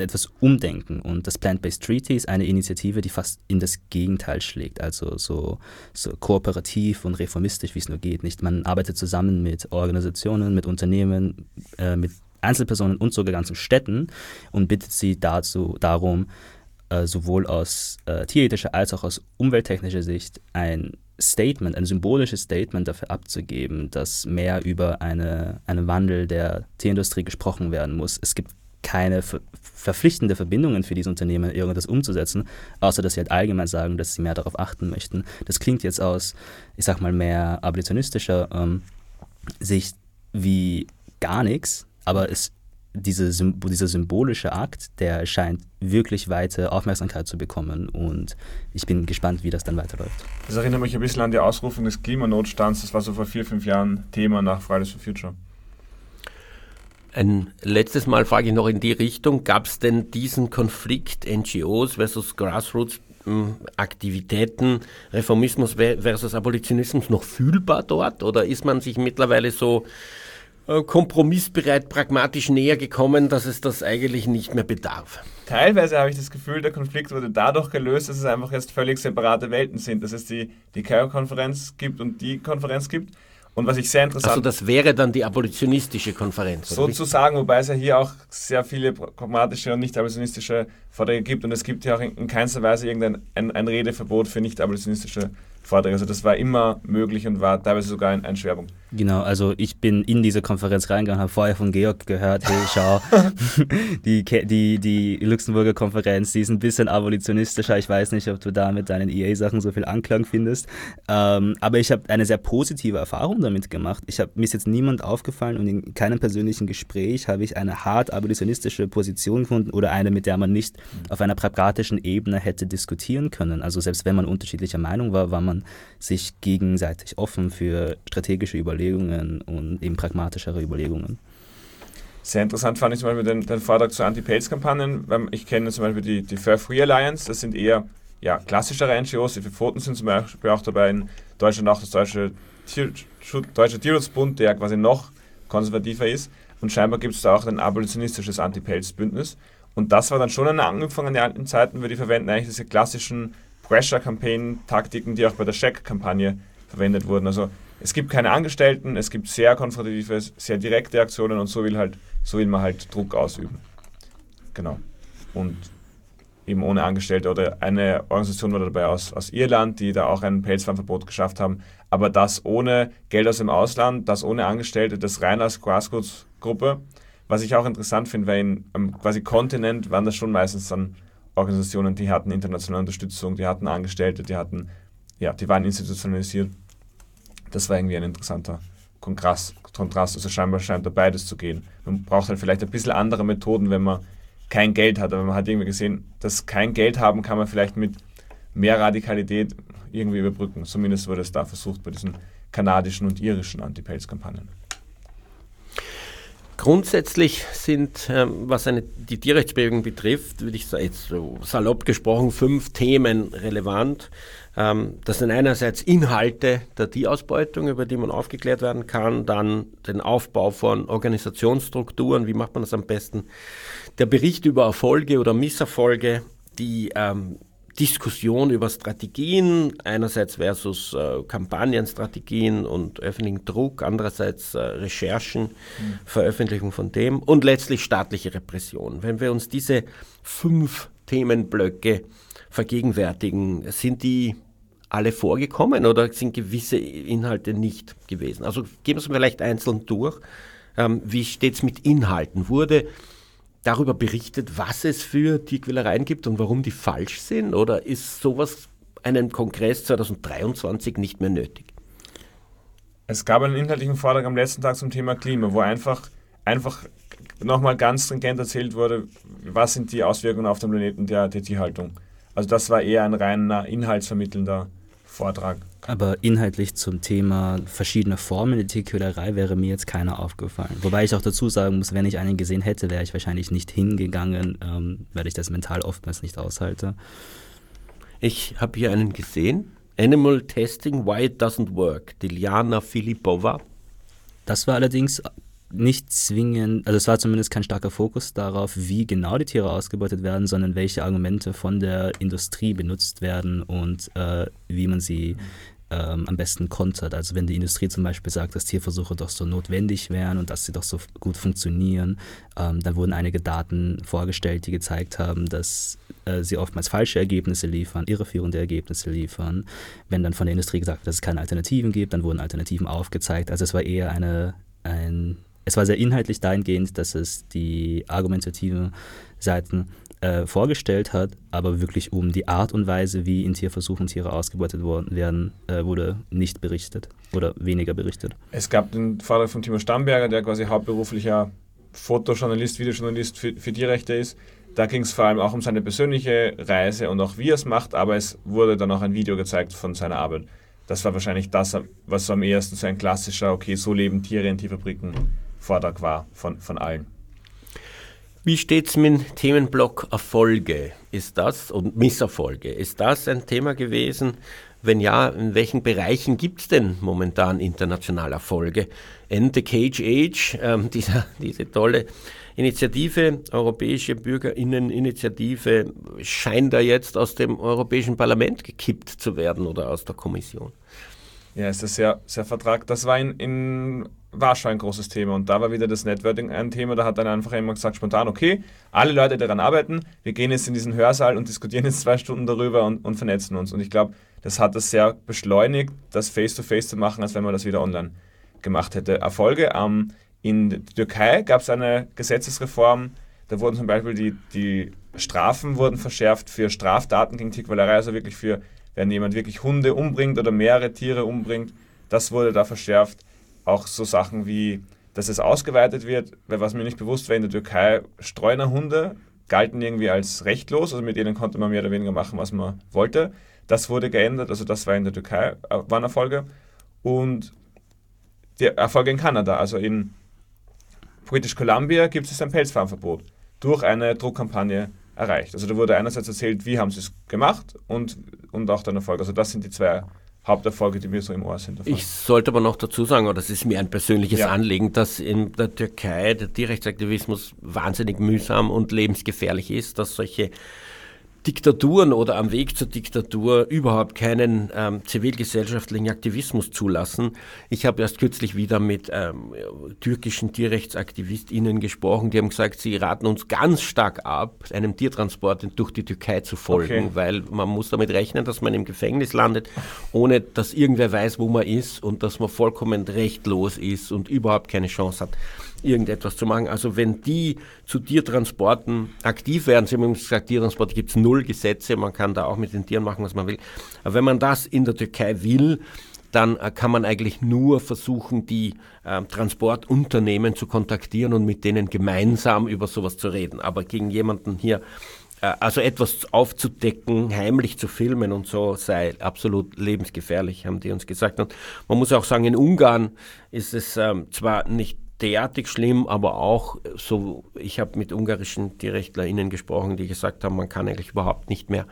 etwas umdenken. Und das Plant-Based Treaty ist eine Initiative, die fast in das Gegenteil schlägt, also so, so kooperativ und reformistisch, wie es nur geht. Nicht? Man arbeitet zusammen mit Organisationen, mit Unternehmen, äh, mit Einzelpersonen und sogar ganzen Städten und bittet sie dazu, darum, äh, sowohl aus äh, tierethischer als auch aus umwelttechnischer Sicht ein Statement, ein symbolisches Statement dafür abzugeben, dass mehr über eine, einen Wandel der Tierindustrie gesprochen werden muss. Es gibt keine verpflichtende Verbindungen für diese Unternehmen, irgendwas umzusetzen, außer dass sie halt allgemein sagen, dass sie mehr darauf achten möchten. Das klingt jetzt aus, ich sag mal, mehr abolitionistischer ähm, Sicht wie gar nichts, aber es, diese, dieser symbolische Akt, der scheint wirklich weite Aufmerksamkeit zu bekommen und ich bin gespannt, wie das dann weiterläuft. Das erinnert mich ein bisschen an die Ausrufung des Klimanotstands, das war so vor vier, fünf Jahren Thema nach Fridays for Future. Ein letztes Mal frage ich noch in die Richtung, gab es denn diesen Konflikt NGOs versus Grassroots hm, Aktivitäten, Reformismus versus Abolitionismus noch fühlbar dort oder ist man sich mittlerweile so äh, kompromissbereit, pragmatisch näher gekommen, dass es das eigentlich nicht mehr bedarf? Teilweise habe ich das Gefühl, der Konflikt wurde dadurch gelöst, dass es einfach jetzt völlig separate Welten sind, dass es die, die KAIO-Konferenz gibt und die Konferenz gibt. Und was ich sehr interessant... Also das wäre dann die abolitionistische Konferenz. Sozusagen, wobei es ja hier auch sehr viele pragmatische und nicht abolitionistische Vorträge gibt. Und es gibt ja auch in, in keinster Weise irgendein ein, ein Redeverbot für nicht abolitionistische Vorträge. Also das war immer möglich und war teilweise sogar ein, ein Schwerpunkt. Genau, also ich bin in diese Konferenz reingegangen, habe vorher von Georg gehört, hey, schau, die, die, die Luxemburger Konferenz, die ist ein bisschen abolitionistischer. Ich weiß nicht, ob du da mit deinen EA-Sachen so viel Anklang findest. Ähm, aber ich habe eine sehr positive Erfahrung damit gemacht. Ich hab, mir ist jetzt niemand aufgefallen und in keinem persönlichen Gespräch habe ich eine hart abolitionistische Position gefunden oder eine, mit der man nicht auf einer pragmatischen Ebene hätte diskutieren können. Also selbst wenn man unterschiedlicher Meinung war, war man sich gegenseitig offen für strategische Überlegungen Überlegungen und eben pragmatischere Überlegungen. Sehr interessant fand ich zum Beispiel den, den Vortrag zu Anti-Pelz-Kampagnen. Ich kenne zum Beispiel die, die Fair Free Alliance, das sind eher ja, klassischere NGOs. Die Pfoten sind zum Beispiel auch dabei in Deutschland auch das Deutsche, Tier, Deutsche Tierschutzbund, der quasi noch konservativer ist. Und scheinbar gibt es da auch ein abolitionistisches Anti-Pelz-Bündnis. Und das war dann schon eine Anknüpfung an die alten Zeiten, weil die verwenden eigentlich diese klassischen Pressure-Campaign-Taktiken, die auch bei der Check-Kampagne verwendet wurden. Also es gibt keine Angestellten, es gibt sehr konfrontative, sehr direkte Aktionen und so will, halt, so will man halt Druck ausüben. Genau. Und eben ohne Angestellte oder eine Organisation war dabei aus, aus Irland, die da auch ein Pelzfarmverbot geschafft haben, aber das ohne Geld aus dem Ausland, das ohne Angestellte, das rein als Grassroots-Gruppe. Was ich auch interessant finde, weil in, am quasi Kontinent waren das schon meistens dann Organisationen, die hatten internationale Unterstützung, die hatten Angestellte, die hatten, ja, die waren institutionalisiert. Das war irgendwie ein interessanter Kontrast. Kontrast. Also scheinbar scheint da beides zu gehen. Man braucht halt vielleicht ein bisschen andere Methoden, wenn man kein Geld hat. Aber man hat irgendwie gesehen, dass kein Geld haben kann man vielleicht mit mehr Radikalität irgendwie überbrücken. Zumindest wurde es da versucht bei diesen kanadischen und irischen Anti-Pelz-Kampagnen. Grundsätzlich sind, ähm, was eine, die Tierrechtsbewegung betrifft, würde ich jetzt so salopp gesprochen, fünf Themen relevant. Ähm, das sind einerseits Inhalte der Tierausbeutung, über die man aufgeklärt werden kann, dann den Aufbau von Organisationsstrukturen, wie macht man das am besten, der Bericht über Erfolge oder Misserfolge, die ähm, Diskussion über Strategien, einerseits versus äh, Kampagnenstrategien und öffentlichen Druck, andererseits äh, Recherchen, mhm. Veröffentlichung von dem und letztlich staatliche Repression. Wenn wir uns diese fünf Themenblöcke vergegenwärtigen, sind die alle vorgekommen oder sind gewisse Inhalte nicht gewesen? Also geben Sie vielleicht einzeln durch. Ähm, wie steht es mit Inhalten? Wurde darüber berichtet, was es für Tierquälereien gibt und warum die falsch sind? Oder ist sowas einen Kongress 2023 nicht mehr nötig? Es gab einen inhaltlichen Vortrag am letzten Tag zum Thema Klima, wo einfach, einfach nochmal ganz stringent erzählt wurde, was sind die Auswirkungen auf den Planeten der, der Tierhaltung. Also das war eher ein reiner inhaltsvermittelnder Vortrag. Aber inhaltlich zum Thema verschiedene Formen der Tierquälerei wäre mir jetzt keiner aufgefallen. Wobei ich auch dazu sagen muss, wenn ich einen gesehen hätte, wäre ich wahrscheinlich nicht hingegangen, ähm, weil ich das mental oftmals nicht aushalte. Ich habe hier einen gesehen. Animal Testing, Why It Doesn't Work. Diliana Filipova. Das war allerdings nicht zwingend, also es war zumindest kein starker Fokus darauf, wie genau die Tiere ausgebeutet werden, sondern welche Argumente von der Industrie benutzt werden und äh, wie man sie ähm, am besten kontert. Also wenn die Industrie zum Beispiel sagt, dass Tierversuche doch so notwendig wären und dass sie doch so gut funktionieren, ähm, dann wurden einige Daten vorgestellt, die gezeigt haben, dass äh, sie oftmals falsche Ergebnisse liefern, irreführende Ergebnisse liefern. Wenn dann von der Industrie gesagt wird, dass es keine Alternativen gibt, dann wurden Alternativen aufgezeigt. Also es war eher eine, ein es war sehr inhaltlich dahingehend, dass es die argumentativen Seiten äh, vorgestellt hat, aber wirklich um die Art und Weise, wie in Tierversuchen Tiere ausgebeutet worden werden, äh, wurde nicht berichtet oder weniger berichtet. Es gab den Vortrag von Timo Stamberger, der quasi hauptberuflicher Fotojournalist, Videojournalist für, für Tierrechte ist. Da ging es vor allem auch um seine persönliche Reise und auch wie er es macht, aber es wurde dann auch ein Video gezeigt von seiner Arbeit. Das war wahrscheinlich das, was am ehesten so ein klassischer, okay, so leben Tiere in Tierfabriken Vortrag war von, von allen. Wie steht es mit dem Themenblock Erfolge? Ist das und Misserfolge? Ist das ein Thema gewesen? Wenn ja, in welchen Bereichen gibt es denn momentan international Erfolge? End the Cage Age, äh, dieser, diese tolle Initiative, Europäische Bürgerinneninitiative, scheint da jetzt aus dem Europäischen Parlament gekippt zu werden oder aus der Kommission. Ja, ist das sehr, sehr Vertrag. Das war in, in Warschau ein großes Thema und da war wieder das Networking ein Thema. Da hat dann einfach jemand gesagt, spontan, okay, alle Leute daran arbeiten, wir gehen jetzt in diesen Hörsaal und diskutieren jetzt zwei Stunden darüber und, und vernetzen uns. Und ich glaube, das hat das sehr beschleunigt, das Face-to-Face -face zu machen, als wenn man das wieder online gemacht hätte. Erfolge. Ähm, in der Türkei gab es eine Gesetzesreform, da wurden zum Beispiel die, die Strafen wurden verschärft für Straftaten gegen Tierquälerei, also wirklich für wenn jemand wirklich Hunde umbringt oder mehrere Tiere umbringt, das wurde da verschärft. Auch so Sachen wie, dass es ausgeweitet wird, weil was mir nicht bewusst war, in der Türkei Streunerhunde galten irgendwie als rechtlos, also mit denen konnte man mehr oder weniger machen, was man wollte. Das wurde geändert, also das war in der Türkei, äh, waren Erfolge. Und die Erfolge in Kanada, also in British Columbia gibt es ein Pelzfarmverbot durch eine Druckkampagne erreicht. Also da wurde einerseits erzählt, wie haben sie es gemacht und, und auch dann Erfolg. Also das sind die zwei Haupterfolge, die mir so im Ohr sind. Davon. Ich sollte aber noch dazu sagen, oder das ist mir ein persönliches ja. Anliegen, dass in der Türkei der Tierrechtsaktivismus wahnsinnig mühsam und lebensgefährlich ist, dass solche Diktaturen oder am Weg zur Diktatur überhaupt keinen ähm, zivilgesellschaftlichen Aktivismus zulassen. Ich habe erst kürzlich wieder mit ähm, türkischen TierrechtsaktivistInnen gesprochen, die haben gesagt, sie raten uns ganz stark ab, einem Tiertransport durch die Türkei zu folgen, okay. weil man muss damit rechnen, dass man im Gefängnis landet, ohne dass irgendwer weiß, wo man ist und dass man vollkommen rechtlos ist und überhaupt keine Chance hat irgendetwas zu machen. Also wenn die zu Tiertransporten aktiv werden, Sie haben gesagt, Tiertransporte gibt es null Gesetze, man kann da auch mit den Tieren machen, was man will. Aber wenn man das in der Türkei will, dann äh, kann man eigentlich nur versuchen, die äh, Transportunternehmen zu kontaktieren und mit denen gemeinsam über sowas zu reden. Aber gegen jemanden hier, äh, also etwas aufzudecken, heimlich zu filmen und so, sei absolut lebensgefährlich, haben die uns gesagt. Und man muss auch sagen, in Ungarn ist es ähm, zwar nicht derartig schlimm, aber auch so, ich habe mit ungarischen TierrechtlerInnen gesprochen, die gesagt haben, man kann eigentlich überhaupt nicht mehr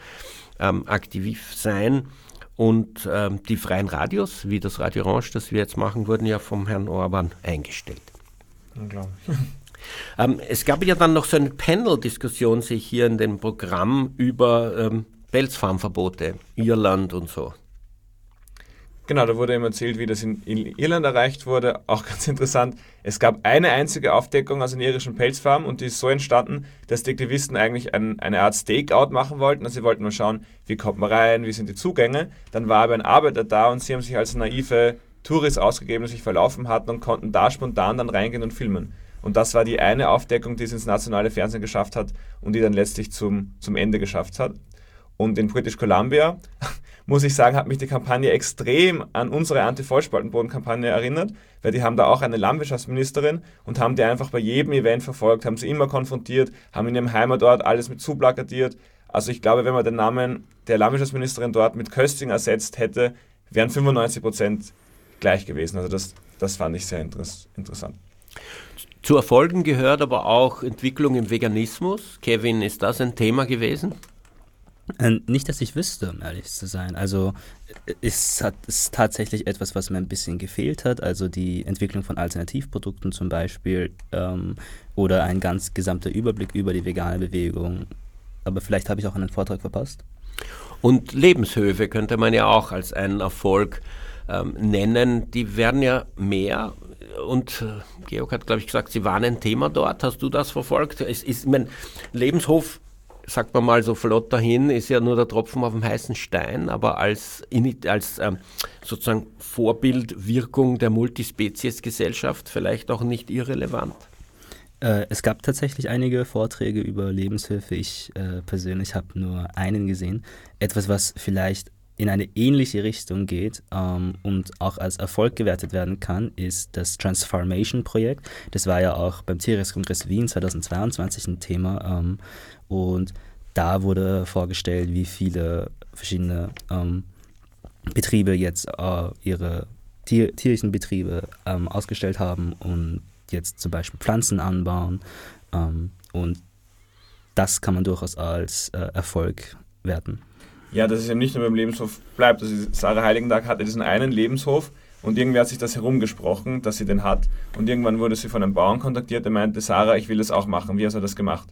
ähm, aktiv sein. Und ähm, die freien Radios, wie das Radio Orange, das wir jetzt machen, wurden ja vom Herrn Orban eingestellt. Unglaublich. Ähm, es gab ja dann noch so eine Panel-Diskussion, sehe ich hier in dem Programm, über ähm, Pelzfarmverbote, Irland und so. Genau, da wurde ihm erzählt, wie das in, Irland erreicht wurde. Auch ganz interessant. Es gab eine einzige Aufdeckung aus einer irischen Pelzfarm und die ist so entstanden, dass die Aktivisten eigentlich ein, eine Art Stakeout machen wollten. Also sie wollten nur schauen, wie kommt man rein, wie sind die Zugänge. Dann war aber ein Arbeiter da und sie haben sich als naive Touris ausgegeben, die sich verlaufen hatten und konnten da spontan dann reingehen und filmen. Und das war die eine Aufdeckung, die es ins nationale Fernsehen geschafft hat und die dann letztlich zum, zum Ende geschafft hat. Und in British Columbia muss ich sagen, hat mich die Kampagne extrem an unsere Anti-Vollspaltenboden-Kampagne erinnert, weil die haben da auch eine Landwirtschaftsministerin und haben die einfach bei jedem Event verfolgt, haben sie immer konfrontiert, haben in ihrem Heimatort alles mit zuplakatiert. Also ich glaube, wenn man den Namen der Landwirtschaftsministerin dort mit Kösting ersetzt hätte, wären 95 Prozent gleich gewesen. Also das, das fand ich sehr interessant. Zu Erfolgen gehört aber auch Entwicklung im Veganismus. Kevin, ist das ein Thema gewesen? Äh, nicht, dass ich wüsste, um ehrlich zu sein. Also es hat, ist tatsächlich etwas, was mir ein bisschen gefehlt hat. Also die Entwicklung von Alternativprodukten zum Beispiel ähm, oder ein ganz gesamter Überblick über die vegane Bewegung. Aber vielleicht habe ich auch einen Vortrag verpasst. Und Lebenshöfe könnte man ja auch als einen Erfolg ähm, nennen. Die werden ja mehr. Und äh, Georg hat, glaube ich, gesagt, sie waren ein Thema dort. Hast du das verfolgt? Es ist, mein Lebenshof sagt man mal so flott dahin, ist ja nur der Tropfen auf dem heißen Stein, aber als, als ähm, sozusagen Vorbildwirkung der Multispezies-Gesellschaft vielleicht auch nicht irrelevant. Äh, es gab tatsächlich einige Vorträge über Lebenshilfe. Ich äh, persönlich habe nur einen gesehen. Etwas, was vielleicht in eine ähnliche Richtung geht ähm, und auch als Erfolg gewertet werden kann, ist das Transformation-Projekt. Das war ja auch beim Tierrechtskongress Wien 2022 ein Thema. Ähm, und da wurde vorgestellt, wie viele verschiedene ähm, Betriebe jetzt äh, ihre Tier tierischen Betriebe ähm, ausgestellt haben und jetzt zum Beispiel Pflanzen anbauen. Ähm, und das kann man durchaus als äh, Erfolg werten. Ja, dass es eben nicht nur beim Lebenshof bleibt. Also Sarah Heiligendag hatte diesen einen Lebenshof und irgendwie hat sich das herumgesprochen, dass sie den hat. Und irgendwann wurde sie von einem Bauern kontaktiert, der meinte, Sarah, ich will das auch machen. Wie hast du das gemacht?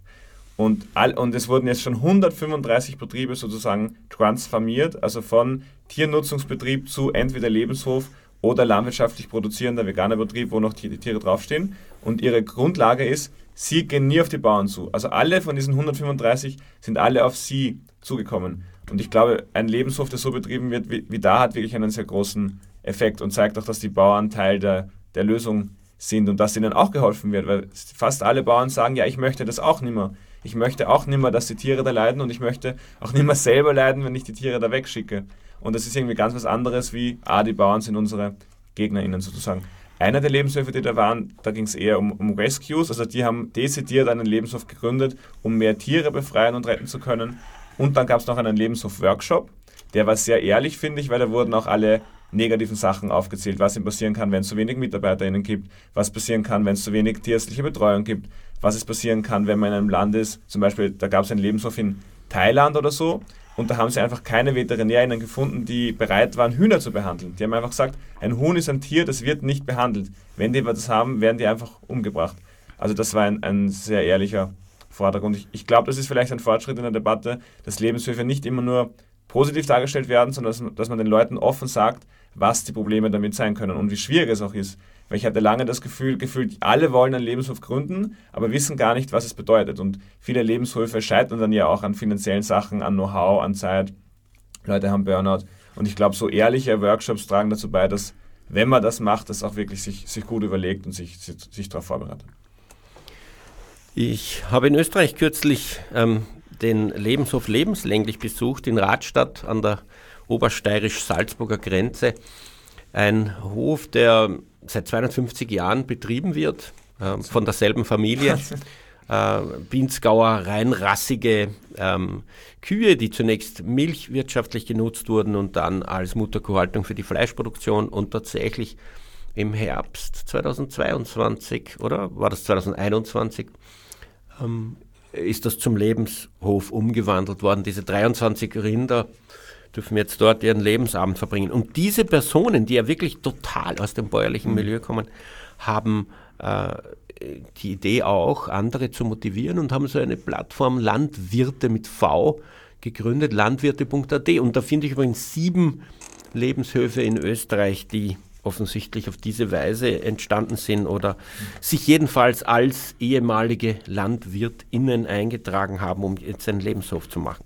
Und, all, und es wurden jetzt schon 135 Betriebe sozusagen transformiert, also von Tiernutzungsbetrieb zu entweder Lebenshof oder landwirtschaftlich produzierender veganer Betrieb, wo noch die Tiere draufstehen. Und ihre Grundlage ist, sie gehen nie auf die Bauern zu. Also alle von diesen 135 sind alle auf sie zugekommen. Und ich glaube, ein Lebenshof, der so betrieben wird wie, wie da, hat wirklich einen sehr großen Effekt und zeigt auch, dass die Bauern Teil der, der Lösung sind und dass ihnen auch geholfen wird, weil fast alle Bauern sagen, ja, ich möchte das auch nicht mehr ich möchte auch nicht mehr, dass die Tiere da leiden und ich möchte auch nicht mehr selber leiden, wenn ich die Tiere da wegschicke. Und das ist irgendwie ganz was anderes wie, ah, die Bauern sind unsere GegnerInnen sozusagen. Einer der Lebenshöfe, die da waren, da ging es eher um, um Rescues, also die haben dezidiert einen Lebenshof gegründet, um mehr Tiere befreien und retten zu können. Und dann gab es noch einen Lebenshof-Workshop, der war sehr ehrlich, finde ich, weil da wurden auch alle negativen Sachen aufgezählt, was ihm passieren kann, wenn es zu wenig MitarbeiterInnen gibt, was passieren kann, wenn es zu wenig tierärztliche Betreuung gibt, was es passieren kann, wenn man in einem Land ist, zum Beispiel, da gab es einen Lebenshof in Thailand oder so, und da haben sie einfach keine VeterinärInnen gefunden, die bereit waren, Hühner zu behandeln. Die haben einfach gesagt, ein Huhn ist ein Tier, das wird nicht behandelt. Wenn die das haben, werden die einfach umgebracht. Also das war ein, ein sehr ehrlicher Vortrag. Und ich, ich glaube, das ist vielleicht ein Fortschritt in der Debatte, dass Lebenshöfe nicht immer nur positiv dargestellt werden, sondern dass, dass man den Leuten offen sagt, was die Probleme damit sein können und wie schwierig es auch ist. Weil ich hatte lange das Gefühl, gefühlt, alle wollen einen Lebenshof gründen, aber wissen gar nicht, was es bedeutet. Und viele Lebenshöfe scheitern dann ja auch an finanziellen Sachen, an Know-how, an Zeit. Leute haben Burnout. Und ich glaube, so ehrliche Workshops tragen dazu bei, dass, wenn man das macht, das auch wirklich sich, sich gut überlegt und sich, sich, sich darauf vorbereitet. Ich habe in Österreich kürzlich ähm, den Lebenshof lebenslänglich besucht in Radstadt an der obersteirisch-salzburger Grenze. Ein Hof, der seit 250 Jahren betrieben wird, äh, von derselben Familie. Äh, Binsgauer reinrassige ähm, Kühe, die zunächst milchwirtschaftlich genutzt wurden und dann als Mutterkuhhaltung für die Fleischproduktion und tatsächlich im Herbst 2022 oder war das 2021 ähm, ist das zum Lebenshof umgewandelt worden. Diese 23 Rinder dürfen jetzt dort ihren Lebensabend verbringen. Und diese Personen, die ja wirklich total aus dem bäuerlichen mhm. Milieu kommen, haben äh, die Idee auch, andere zu motivieren und haben so eine Plattform Landwirte mit V gegründet, landwirte.at. Und da finde ich übrigens sieben Lebenshöfe in Österreich, die offensichtlich auf diese Weise entstanden sind oder sich jedenfalls als ehemalige LandwirtInnen eingetragen haben, um jetzt einen Lebenshof zu machen.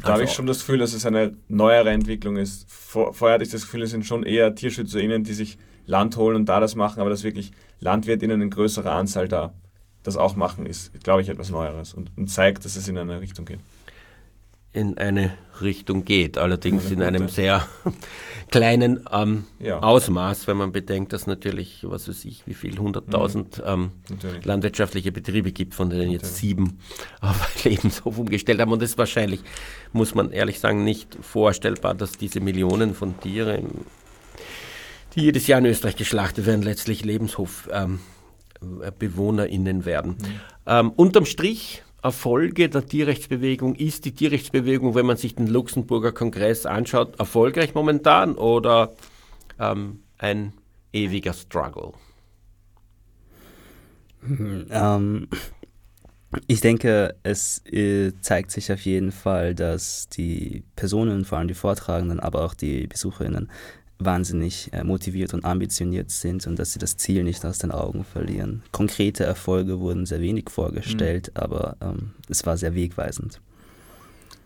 Da also, habe ich schon das Gefühl, dass es eine neuere Entwicklung ist. Vor, vorher hatte ich das Gefühl, es sind schon eher TierschützerInnen, die sich Land holen und da das machen, aber dass wirklich LandwirtInnen in größerer Anzahl da das auch machen, ist, glaube ich, etwas Neueres und, und zeigt, dass es in eine Richtung geht in eine Richtung geht, allerdings in einem sehr kleinen ähm, ja. Ausmaß, wenn man bedenkt, dass natürlich, was weiß ich, wie viel, 100.000 mhm. ähm, landwirtschaftliche Betriebe gibt, von denen natürlich. jetzt sieben auf Lebenshof umgestellt haben. Und es ist wahrscheinlich, muss man ehrlich sagen, nicht vorstellbar, dass diese Millionen von Tieren, die jedes Jahr in Österreich geschlachtet werden, letztlich Lebenshofbewohnerinnen ähm, werden. Mhm. Ähm, unterm Strich Erfolge der Tierrechtsbewegung? Ist die Tierrechtsbewegung, wenn man sich den Luxemburger Kongress anschaut, erfolgreich momentan oder ähm, ein ewiger Struggle? Ähm, ich denke, es äh, zeigt sich auf jeden Fall, dass die Personen, vor allem die Vortragenden, aber auch die Besucherinnen, wahnsinnig äh, motiviert und ambitioniert sind und dass sie das Ziel nicht aus den Augen verlieren. Konkrete Erfolge wurden sehr wenig vorgestellt, mhm. aber ähm, es war sehr wegweisend.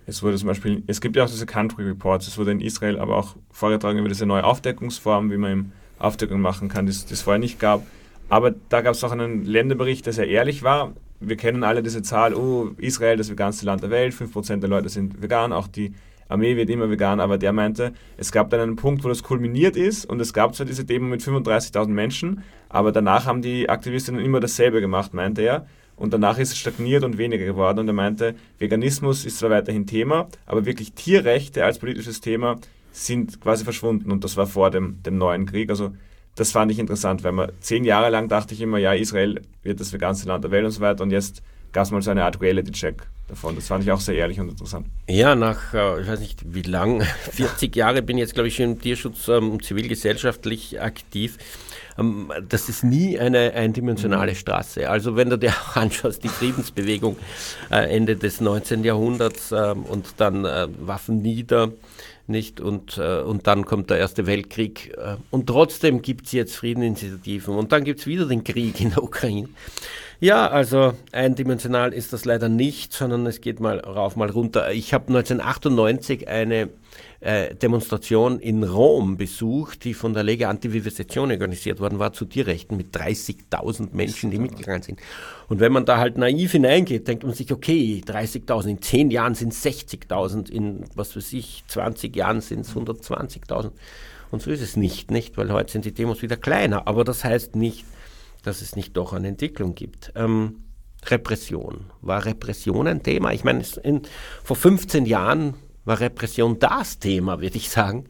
Es wurde zum Beispiel, es gibt ja auch diese Country Reports, es wurde in Israel aber auch vorgetragen über diese neue Aufdeckungsform, wie man eben Aufdeckung machen kann, die es vorher nicht gab. Aber da gab es auch einen Länderbericht, der sehr ehrlich war. Wir kennen alle diese Zahl, oh, Israel, das veganste Land der Welt, 5% der Leute sind vegan, auch die Armee wird immer vegan, aber der meinte, es gab dann einen Punkt, wo das kulminiert ist und es gab zwar diese Demo mit 35.000 Menschen, aber danach haben die Aktivistinnen immer dasselbe gemacht, meinte er. Und danach ist es stagniert und weniger geworden. Und er meinte, Veganismus ist zwar weiterhin Thema, aber wirklich Tierrechte als politisches Thema sind quasi verschwunden. Und das war vor dem, dem neuen Krieg. Also das fand ich interessant, weil man zehn Jahre lang dachte ich immer, ja, Israel wird das veganste Land der Welt und so weiter. Und jetzt gab es mal so eine Art Reality-Check davon. Das fand ich auch sehr ehrlich und interessant. Ja, nach, äh, ich weiß nicht wie lang, 40 Jahre bin ich jetzt, glaube ich, im Tierschutz ähm, zivilgesellschaftlich aktiv. Ähm, das ist nie eine eindimensionale Straße. Also wenn du dir auch anschaust, die Friedensbewegung äh, Ende des 19. Jahrhunderts äh, und dann äh, Waffen nieder, nicht? Und, äh, und dann kommt der Erste Weltkrieg. Äh, und trotzdem gibt es jetzt Friedeninitiativen. Und dann gibt es wieder den Krieg in der Ukraine. Ja, also eindimensional ist das leider nicht, sondern es geht mal rauf, mal runter. Ich habe 1998 eine äh, Demonstration in Rom besucht, die von der Lega Antivivisezione organisiert worden war, zu Tierrechten mit 30.000 Menschen, die mitgegangen sind. Und wenn man da halt naiv hineingeht, denkt man sich, okay, 30.000, in 10 Jahren sind es 60.000, in, was weiß ich, 20 Jahren sind es 120.000. Und so ist es nicht, nicht? Weil heute sind die Demos wieder kleiner. Aber das heißt nicht, dass es nicht doch eine Entwicklung gibt. Ähm, Repression. War Repression ein Thema? Ich meine, in, vor 15 Jahren war Repression das Thema, würde ich sagen.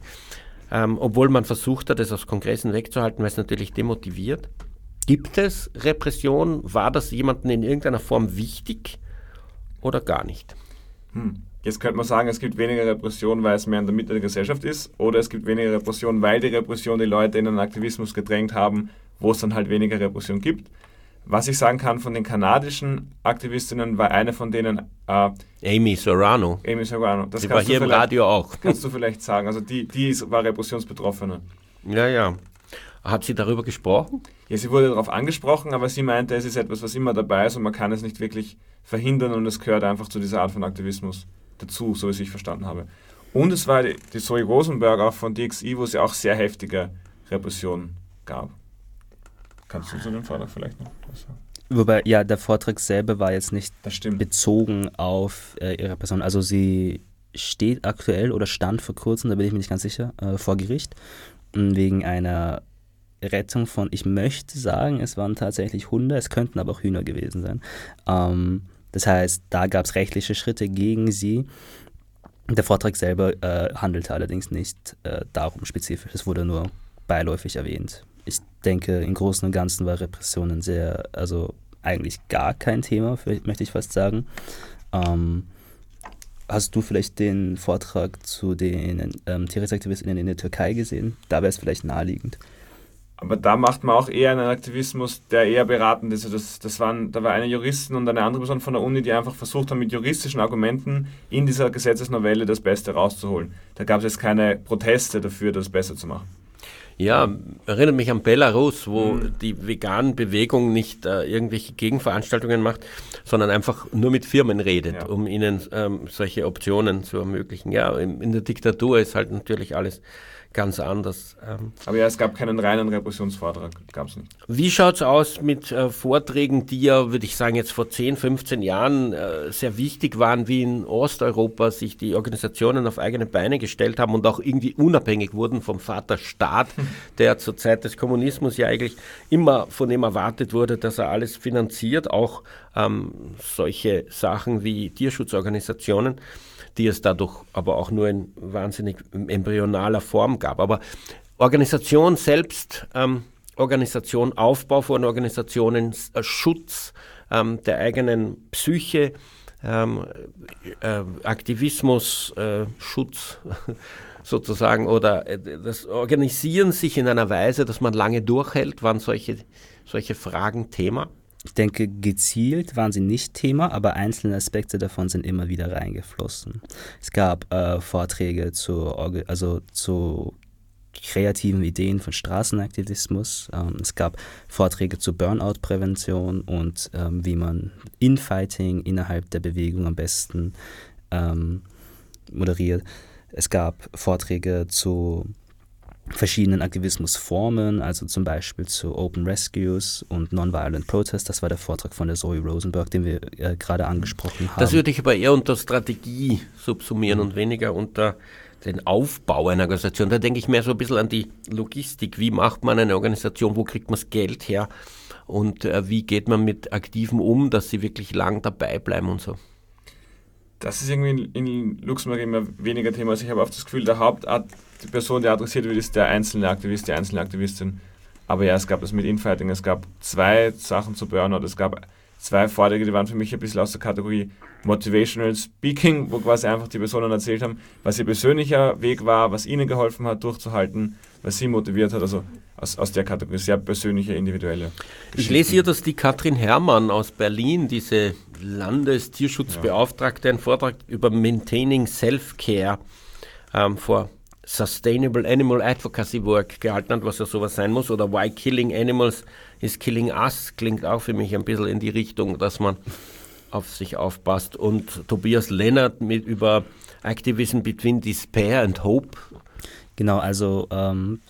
Ähm, obwohl man versucht hat, es aus Kongressen wegzuhalten, weil es natürlich demotiviert. Gibt es Repression? War das jemandem in irgendeiner Form wichtig oder gar nicht? Hm. Jetzt könnte man sagen, es gibt weniger Repression, weil es mehr in der Mitte der Gesellschaft ist, oder es gibt weniger Repression, weil die Repression die Leute in den Aktivismus gedrängt haben, wo es dann halt weniger Repression gibt. Was ich sagen kann von den kanadischen Aktivistinnen, war eine von denen äh, Amy Serrano. Amy Serrano. Das war hier im Radio auch. Kannst du vielleicht sagen. Also die, die ist, war Repressionsbetroffene. Ja, ja. Hat sie darüber gesprochen? Ja, sie wurde darauf angesprochen, aber sie meinte, es ist etwas, was immer dabei ist und man kann es nicht wirklich verhindern und es gehört einfach zu dieser Art von Aktivismus dazu, so wie ich es verstanden habe. Und es war die, die Zoe Rosenberg auch von DXI, wo es ja auch sehr heftige Repressionen gab. Kannst du zu dem Vortrag vielleicht noch was sagen? Wobei, ja, der Vortrag selber war jetzt nicht bezogen auf äh, ihre Person. Also sie steht aktuell oder stand vor kurzem, da bin ich mir nicht ganz sicher, äh, vor Gericht wegen einer Rettung von, ich möchte sagen, es waren tatsächlich Hunde, es könnten aber auch Hühner gewesen sein. Ähm, das heißt, da gab es rechtliche Schritte gegen sie. Der Vortrag selber äh, handelte allerdings nicht äh, darum spezifisch, es wurde nur beiläufig erwähnt ich denke, im Großen und Ganzen war Repressionen sehr, also eigentlich gar kein Thema, möchte ich fast sagen. Ähm, hast du vielleicht den Vortrag zu den ähm, Tierrechtsaktivistinnen in der Türkei gesehen? Da wäre es vielleicht naheliegend. Aber da macht man auch eher einen Aktivismus, der eher beratend ist. Also das, das waren, da war eine Juristin und eine andere Person von der Uni, die einfach versucht haben, mit juristischen Argumenten in dieser Gesetzesnovelle das Beste rauszuholen. Da gab es jetzt keine Proteste dafür, das besser zu machen. Ja, erinnert mich an Belarus, wo mhm. die veganen Bewegung nicht äh, irgendwelche Gegenveranstaltungen macht, sondern einfach nur mit Firmen redet, ja. um ihnen ähm, solche Optionen zu ermöglichen. Ja, in, in der Diktatur ist halt natürlich alles ganz anders. Ähm. Aber ja, es gab keinen reinen Repressionsvortrag, gab es nicht. Wie schaut es aus mit äh, Vorträgen, die ja, würde ich sagen, jetzt vor 10, 15 Jahren äh, sehr wichtig waren, wie in Osteuropa sich die Organisationen auf eigene Beine gestellt haben und auch irgendwie unabhängig wurden vom Vaterstaat, der zur Zeit des Kommunismus ja eigentlich immer von ihm erwartet wurde, dass er alles finanziert, auch ähm, solche Sachen wie Tierschutzorganisationen die es dadurch aber auch nur in wahnsinnig embryonaler Form gab. Aber Organisation selbst, ähm, Organisation, Aufbau von Organisationen, äh, Schutz ähm, der eigenen Psyche, ähm, äh, Aktivismus, äh, Schutz sozusagen oder äh, das Organisieren sich in einer Weise, dass man lange durchhält, waren solche, solche Fragen Thema. Ich denke, gezielt waren sie nicht Thema, aber einzelne Aspekte davon sind immer wieder reingeflossen. Es gab äh, Vorträge zu, also zu kreativen Ideen von Straßenaktivismus. Ähm, es gab Vorträge zu Burnout-Prävention und ähm, wie man Infighting innerhalb der Bewegung am besten ähm, moderiert. Es gab Vorträge zu verschiedenen Aktivismusformen, also zum Beispiel zu Open Rescues und Nonviolent Protest. Das war der Vortrag von der Zoe Rosenberg, den wir äh, gerade angesprochen haben. Das würde ich aber eher unter Strategie subsumieren mhm. und weniger unter den Aufbau einer Organisation. Da denke ich mehr so ein bisschen an die Logistik. Wie macht man eine Organisation? Wo kriegt man das Geld her? Und äh, wie geht man mit Aktiven um, dass sie wirklich lang dabei bleiben und so? Das ist irgendwie in, in Luxemburg immer weniger Thema. Also ich habe oft das Gefühl, der Hauptart die Person, die adressiert wird, ist der einzelne Aktivist, die einzelne Aktivistin. Aber ja, es gab das mit Infighting, es gab zwei Sachen zu Burnout, es gab zwei Vorträge, die waren für mich ein bisschen aus der Kategorie Motivational Speaking, wo quasi einfach die Personen erzählt haben, was ihr persönlicher Weg war, was ihnen geholfen hat, durchzuhalten, was sie motiviert hat. Also aus, aus der Kategorie, sehr persönliche, individuelle. Ich lese hier, dass die Katrin Herrmann aus Berlin, diese Landestierschutzbeauftragte, einen Vortrag über Maintaining Self-Care ähm, vor Sustainable Animal Advocacy Work gehalten hat, was ja sowas sein muss, oder Why Killing Animals is Killing Us, klingt auch für mich ein bisschen in die Richtung, dass man auf sich aufpasst. Und Tobias Lennart mit über Activism Between Despair and Hope. Genau, also ähm,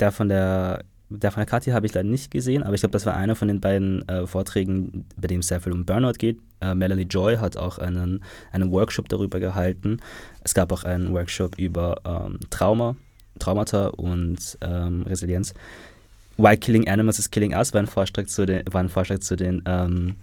der von der der von der Kathi habe ich leider nicht gesehen, aber ich glaube, das war einer von den beiden äh, Vorträgen, bei dem es sehr viel um Burnout geht. Äh, Melanie Joy hat auch einen, einen Workshop darüber gehalten. Es gab auch einen Workshop über ähm, Trauma, Traumata und ähm, Resilienz. Why Killing Animals is Killing Us war ein Vorschlag zu den, war ein Vorschlag zu den ähm,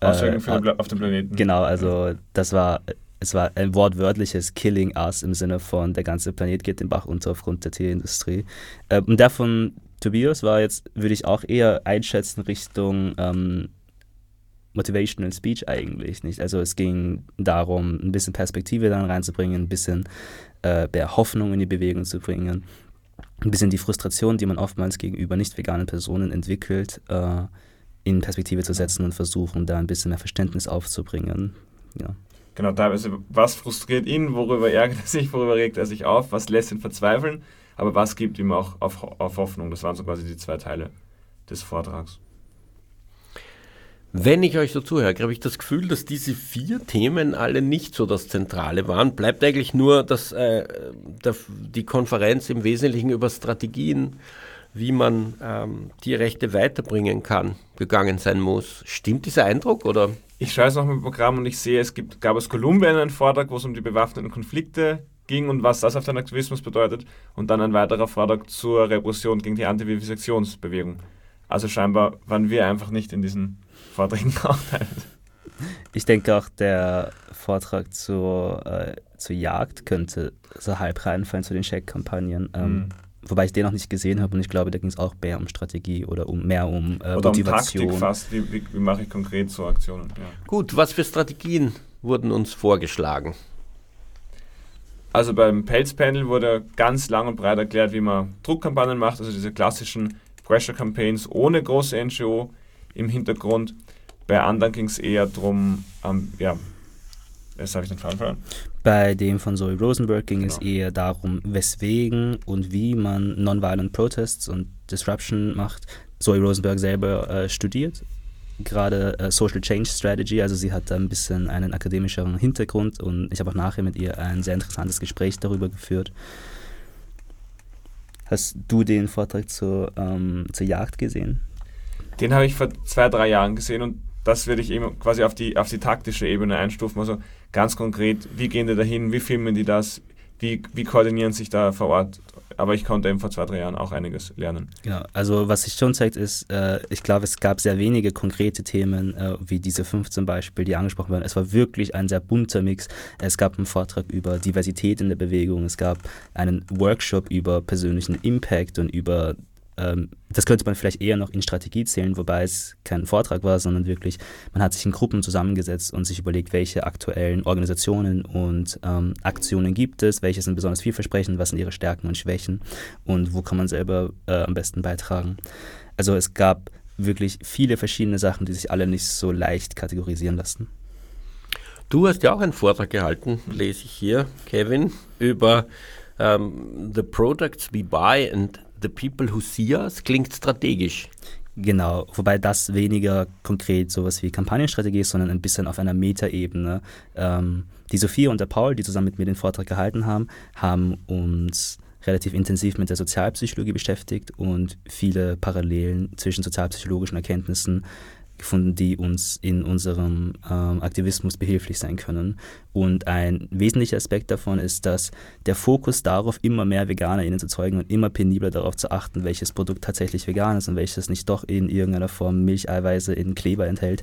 äh, auf dem Planeten. Genau, also das war es war ein wortwörtliches Killing Us im Sinne von, der ganze Planet geht den Bach unter aufgrund der Tierindustrie. Äh, und der von Tobias war jetzt, würde ich auch eher einschätzen Richtung ähm, Motivational Speech eigentlich. Nicht? Also es ging darum, ein bisschen Perspektive dann reinzubringen, ein bisschen äh, mehr Hoffnung in die Bewegung zu bringen, ein bisschen die Frustration, die man oftmals gegenüber nicht veganen Personen entwickelt, äh, in Perspektive zu setzen und versuchen, da ein bisschen mehr Verständnis aufzubringen. Ja. Genau, teilweise, was frustriert ihn, worüber ärgert er sich, worüber regt er sich auf, was lässt ihn verzweifeln, aber was gibt ihm auch auf, auf Hoffnung. Das waren so quasi die zwei Teile des Vortrags. Wenn ich euch so zuhöre, habe ich das Gefühl, dass diese vier Themen alle nicht so das Zentrale waren. Bleibt eigentlich nur dass, äh, der, die Konferenz im Wesentlichen über Strategien, wie man ähm, die Rechte weiterbringen kann, gegangen sein muss. Stimmt dieser Eindruck oder? Ich schaue jetzt noch im Programm und ich sehe, es gibt, gab aus Kolumbien einen Vortrag, wo es um die bewaffneten Konflikte ging und was das auf den Aktivismus bedeutet. Und dann ein weiterer Vortrag zur Repression gegen die Antivivisektionsbewegung. Also scheinbar waren wir einfach nicht in diesen Vorträgen auch. Ich denke auch, der Vortrag zur, äh, zur Jagd könnte so halb reinfallen zu den Check-Kampagnen. Ähm, mhm. Wobei ich den noch nicht gesehen habe und ich glaube, da ging es auch mehr um Strategie oder um mehr um äh, oder Motivation. Um Taktik fast, wie, wie, wie mache ich konkret so Aktionen. Ja. Gut, was für Strategien wurden uns vorgeschlagen? Also beim Pelzpanel wurde ganz lang und breit erklärt, wie man Druckkampagnen macht, also diese klassischen Pressure Campaigns ohne große NGO im Hintergrund. Bei anderen ging es eher darum, ähm, ja, das habe ich den Faden verloren. Bei dem von Zoe Rosenberg ging genau. es eher darum, weswegen und wie man Nonviolent Protests und Disruption macht. Zoe Rosenberg selber äh, studiert gerade äh, Social Change Strategy, also sie hat ein bisschen einen akademischeren Hintergrund und ich habe auch nachher mit ihr ein sehr interessantes Gespräch darüber geführt. Hast du den Vortrag zur, ähm, zur Jagd gesehen? Den habe ich vor zwei, drei Jahren gesehen und das würde ich eben quasi auf die, auf die taktische Ebene einstufen. Also ganz konkret, wie gehen die dahin, wie filmen die das, wie, wie koordinieren sich da vor Ort aber ich konnte eben vor zwei, drei Jahren auch einiges lernen. Genau, also was sich schon zeigt, ist, äh, ich glaube, es gab sehr wenige konkrete Themen, äh, wie diese fünf zum Beispiel, die angesprochen werden. Es war wirklich ein sehr bunter Mix. Es gab einen Vortrag über Diversität in der Bewegung, es gab einen Workshop über persönlichen Impact und über das könnte man vielleicht eher noch in Strategie zählen, wobei es kein Vortrag war, sondern wirklich, man hat sich in Gruppen zusammengesetzt und sich überlegt, welche aktuellen Organisationen und ähm, Aktionen gibt es, welche sind besonders vielversprechend, was sind ihre Stärken und Schwächen und wo kann man selber äh, am besten beitragen. Also es gab wirklich viele verschiedene Sachen, die sich alle nicht so leicht kategorisieren lassen. Du hast ja auch einen Vortrag gehalten, lese ich hier, Kevin, über um, ähm, The Products We Buy and The People Who See Us klingt strategisch. Genau, wobei das weniger konkret sowas wie Kampagnenstrategie ist, sondern ein bisschen auf einer Metaebene. Ähm, die Sophia und der Paul, die zusammen mit mir den Vortrag gehalten haben, haben uns relativ intensiv mit der Sozialpsychologie beschäftigt und viele Parallelen zwischen sozialpsychologischen Erkenntnissen gefunden, die uns in unserem ähm, Aktivismus behilflich sein können. Und ein wesentlicher Aspekt davon ist, dass der Fokus darauf, immer mehr VeganerInnen zu zeugen und immer penibler darauf zu achten, welches Produkt tatsächlich vegan ist und welches nicht doch in irgendeiner Form Milcheiweiße in Kleber enthält,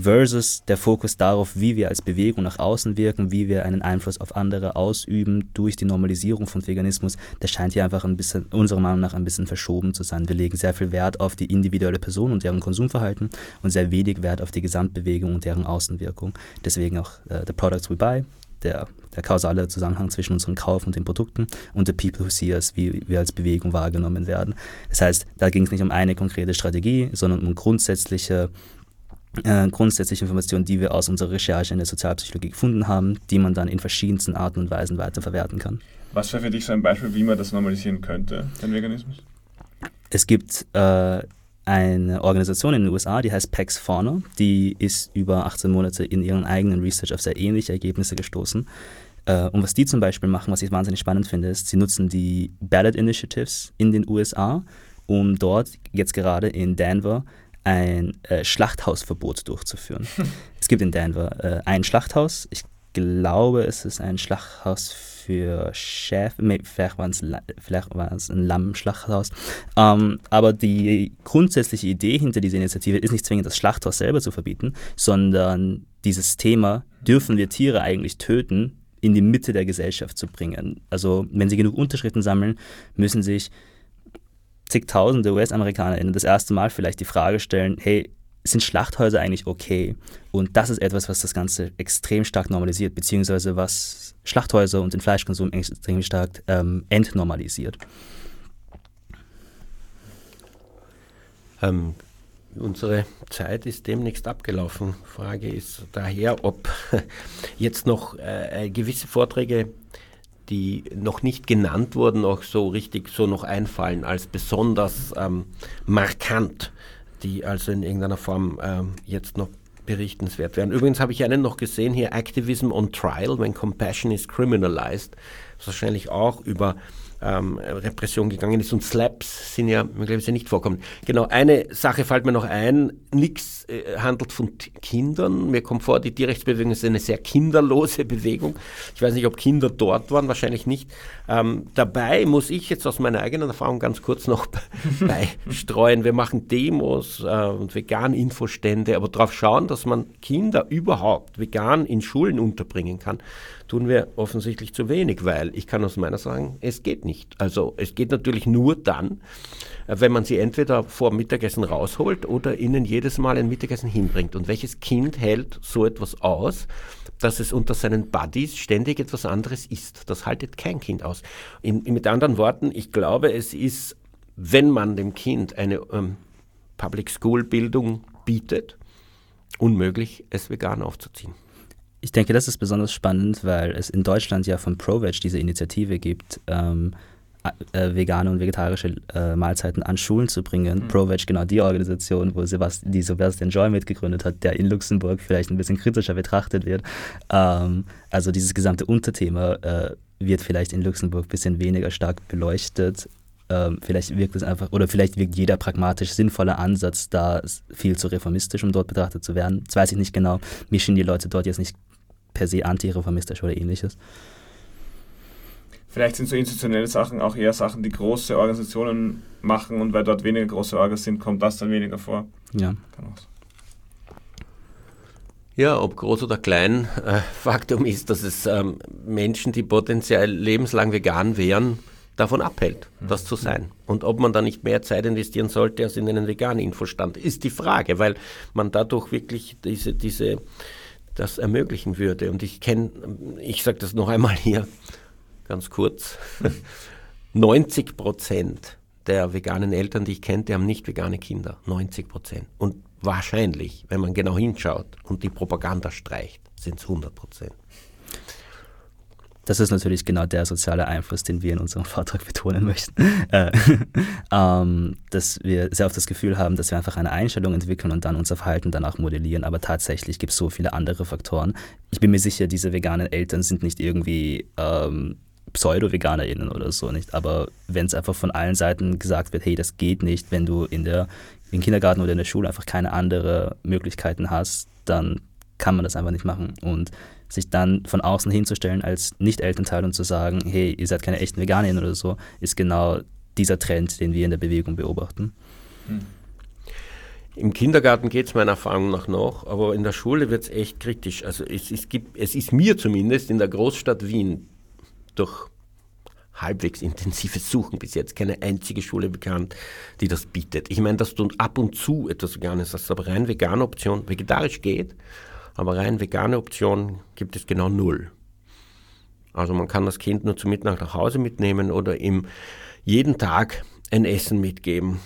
versus der Fokus darauf, wie wir als Bewegung nach außen wirken, wie wir einen Einfluss auf andere ausüben durch die Normalisierung von Veganismus, das scheint hier einfach ein bisschen, unserer Meinung nach, ein bisschen verschoben zu sein. Wir legen sehr viel Wert auf die individuelle Person und deren Konsumverhalten und sehr wenig Wert auf die Gesamtbewegung und deren Außenwirkung. Deswegen auch äh, The Products We Buy, der, der kausale Zusammenhang zwischen unserem Kauf und den Produkten und The People Who See Us, wie wir als Bewegung wahrgenommen werden. Das heißt, da ging es nicht um eine konkrete Strategie, sondern um grundsätzliche äh, grundsätzliche Informationen, die wir aus unserer Recherche in der Sozialpsychologie gefunden haben, die man dann in verschiedensten Arten und Weisen weiterverwerten kann. Was wäre für dich so ein Beispiel, wie man das normalisieren könnte, den Veganismus? Es gibt äh, eine Organisation in den USA, die heißt Pax Fauna, die ist über 18 Monate in ihren eigenen Research auf sehr ähnliche Ergebnisse gestoßen. Uh, und was die zum Beispiel machen, was ich wahnsinnig spannend finde, ist, sie nutzen die Ballot Initiatives in den USA, um dort jetzt gerade in Denver ein äh, Schlachthausverbot durchzuführen. es gibt in Denver äh, ein Schlachthaus. Ich glaube, es ist ein Schlachthaus für Schäfe. Vielleicht war es ein Lammschlachthaus. Ähm, aber die grundsätzliche Idee hinter dieser Initiative ist nicht zwingend, das Schlachthaus selber zu verbieten, sondern dieses Thema, dürfen wir Tiere eigentlich töten, in die Mitte der Gesellschaft zu bringen. Also wenn sie genug Unterschriften sammeln, müssen sich zigtausende US-AmerikanerInnen das erste Mal vielleicht die Frage stellen, hey, sind Schlachthäuser eigentlich okay? Und das ist etwas, was das Ganze extrem stark normalisiert, beziehungsweise was Schlachthäuser und den Fleischkonsum extrem stark ähm, entnormalisiert. Ähm, unsere Zeit ist demnächst abgelaufen. Frage ist daher, ob jetzt noch äh, gewisse Vorträge die noch nicht genannt wurden, auch so richtig so noch einfallen als besonders ähm, markant, die also in irgendeiner Form ähm, jetzt noch berichtenswert wären. Übrigens habe ich einen noch gesehen hier, Activism on Trial, when Compassion is Criminalized, wahrscheinlich auch über ähm, Repression gegangen ist und Slaps sind ja möglicherweise nicht vorkommen. Genau, eine Sache fällt mir noch ein, nichts äh, handelt von Kindern. Mir kommt vor, die Tierrechtsbewegung ist eine sehr kinderlose Bewegung. Ich weiß nicht, ob Kinder dort waren, wahrscheinlich nicht. Ähm, dabei muss ich jetzt aus meiner eigenen Erfahrung ganz kurz noch beistreuen. Wir machen Demos äh, und vegan Infostände, aber darauf schauen, dass man Kinder überhaupt vegan in Schulen unterbringen kann, tun wir offensichtlich zu wenig, weil ich kann aus meiner sagen, es geht nicht. Also es geht natürlich nur dann, äh, wenn man sie entweder vor Mittagessen rausholt oder ihnen jedes Mal ein Mittagessen hinbringt. Und welches Kind hält so etwas aus, dass es unter seinen Buddies ständig etwas anderes isst? Das haltet kein Kind aus. In, mit anderen Worten, ich glaube, es ist, wenn man dem Kind eine ähm, Public School Bildung bietet, unmöglich, es vegan aufzuziehen. Ich denke, das ist besonders spannend, weil es in Deutschland ja von ProVeg diese Initiative gibt, ähm, äh, vegane und vegetarische äh, Mahlzeiten an Schulen zu bringen. Mhm. ProVeg, genau die Organisation, wo Sebast die Sebastian Joy mitgegründet hat, der in Luxemburg vielleicht ein bisschen kritischer betrachtet wird. Ähm, also dieses gesamte Unterthema äh, wird vielleicht in Luxemburg ein bisschen weniger stark beleuchtet. Ähm, vielleicht wirkt es einfach, oder vielleicht wirkt jeder pragmatisch sinnvolle Ansatz da viel zu reformistisch, um dort betrachtet zu werden. Das weiß ich nicht genau. Mischen die Leute dort jetzt nicht per se antireformistisch oder ähnliches. Vielleicht sind so institutionelle Sachen auch eher Sachen, die große Organisationen machen und weil dort weniger große Orgas sind, kommt das dann weniger vor. Ja. Ja, ob groß oder klein, äh, Faktum ist, dass es ähm, Menschen, die potenziell lebenslang vegan wären, davon abhält, mhm. das zu sein. Und ob man da nicht mehr Zeit investieren sollte als in einen veganen Infostand, ist die Frage, weil man dadurch wirklich diese, diese das ermöglichen würde. Und ich kenne, ich sage das noch einmal hier ganz kurz, 90 Prozent der veganen Eltern, die ich kenne, die haben nicht vegane Kinder. 90 Prozent. Und wahrscheinlich, wenn man genau hinschaut und die Propaganda streicht, sind es 100 Prozent. Das ist natürlich genau der soziale Einfluss, den wir in unserem Vortrag betonen möchten. Äh, ähm, dass wir sehr oft das Gefühl haben, dass wir einfach eine Einstellung entwickeln und dann unser Verhalten danach modellieren. Aber tatsächlich gibt es so viele andere Faktoren. Ich bin mir sicher, diese veganen Eltern sind nicht irgendwie ähm, Pseudo-VeganerInnen oder so nicht. Aber wenn es einfach von allen Seiten gesagt wird, hey, das geht nicht, wenn du in der, im Kindergarten oder in der Schule einfach keine anderen Möglichkeiten hast, dann kann man das einfach nicht machen. Und sich dann von außen hinzustellen als Nicht-Elternteil und zu sagen, hey, ihr seid keine echten Veganerinnen oder so, ist genau dieser Trend, den wir in der Bewegung beobachten. Hm. Im Kindergarten geht es meiner Erfahrung nach noch, aber in der Schule wird es echt kritisch. Also es, es, gibt, es ist mir zumindest in der Großstadt Wien durch halbwegs intensives Suchen bis jetzt keine einzige Schule bekannt, die das bietet. Ich meine, dass du ab und zu etwas Veganes hast, aber rein vegane Option, vegetarisch geht, aber rein vegane Optionen gibt es genau null. Also man kann das Kind nur zum Mittag nach Hause mitnehmen oder ihm jeden Tag ein Essen mitgeben.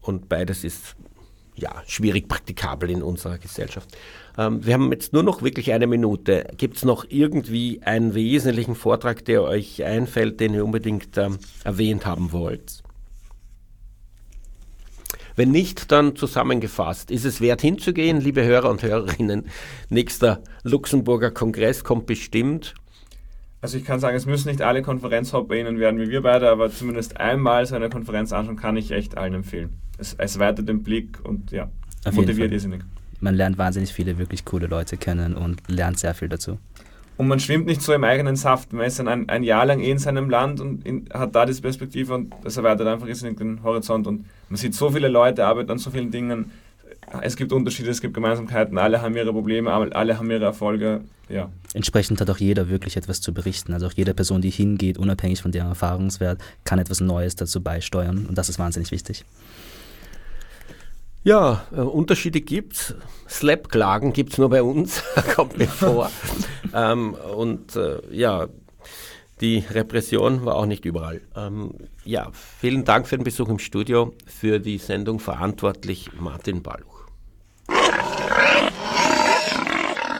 Und beides ist ja schwierig praktikabel in unserer Gesellschaft. Ähm, wir haben jetzt nur noch wirklich eine Minute. Gibt es noch irgendwie einen wesentlichen Vortrag, der euch einfällt, den ihr unbedingt ähm, erwähnt haben wollt? Wenn nicht, dann zusammengefasst. Ist es wert hinzugehen, liebe Hörer und Hörerinnen? Nächster Luxemburger Kongress kommt bestimmt. Also ich kann sagen, es müssen nicht alle KonferenzhopperInnen werden wie wir beide, aber zumindest einmal so eine Konferenz anschauen, kann ich echt allen empfehlen. Es, es weitet den Blick und ja, Auf motiviert irrsinnig. Man lernt wahnsinnig viele wirklich coole Leute kennen und lernt sehr viel dazu und man schwimmt nicht so im eigenen Saft. Man ist dann ein, ein Jahr lang eh in seinem Land und in, hat da diese Perspektive und das erweitert einfach den Horizont und man sieht so viele Leute, arbeiten an so vielen Dingen. Es gibt Unterschiede, es gibt Gemeinsamkeiten, alle haben ihre Probleme, alle haben ihre Erfolge. Ja. Entsprechend hat auch jeder wirklich etwas zu berichten. Also auch jede Person, die hingeht, unabhängig von deren Erfahrungswert, kann etwas Neues dazu beisteuern und das ist wahnsinnig wichtig. Ja, äh, Unterschiede gibt's. Slap-Klagen gibt's nur bei uns, kommt mir vor. ähm, und äh, ja, die Repression war auch nicht überall. Ähm, ja, vielen Dank für den Besuch im Studio. Für die Sendung verantwortlich Martin Balluch.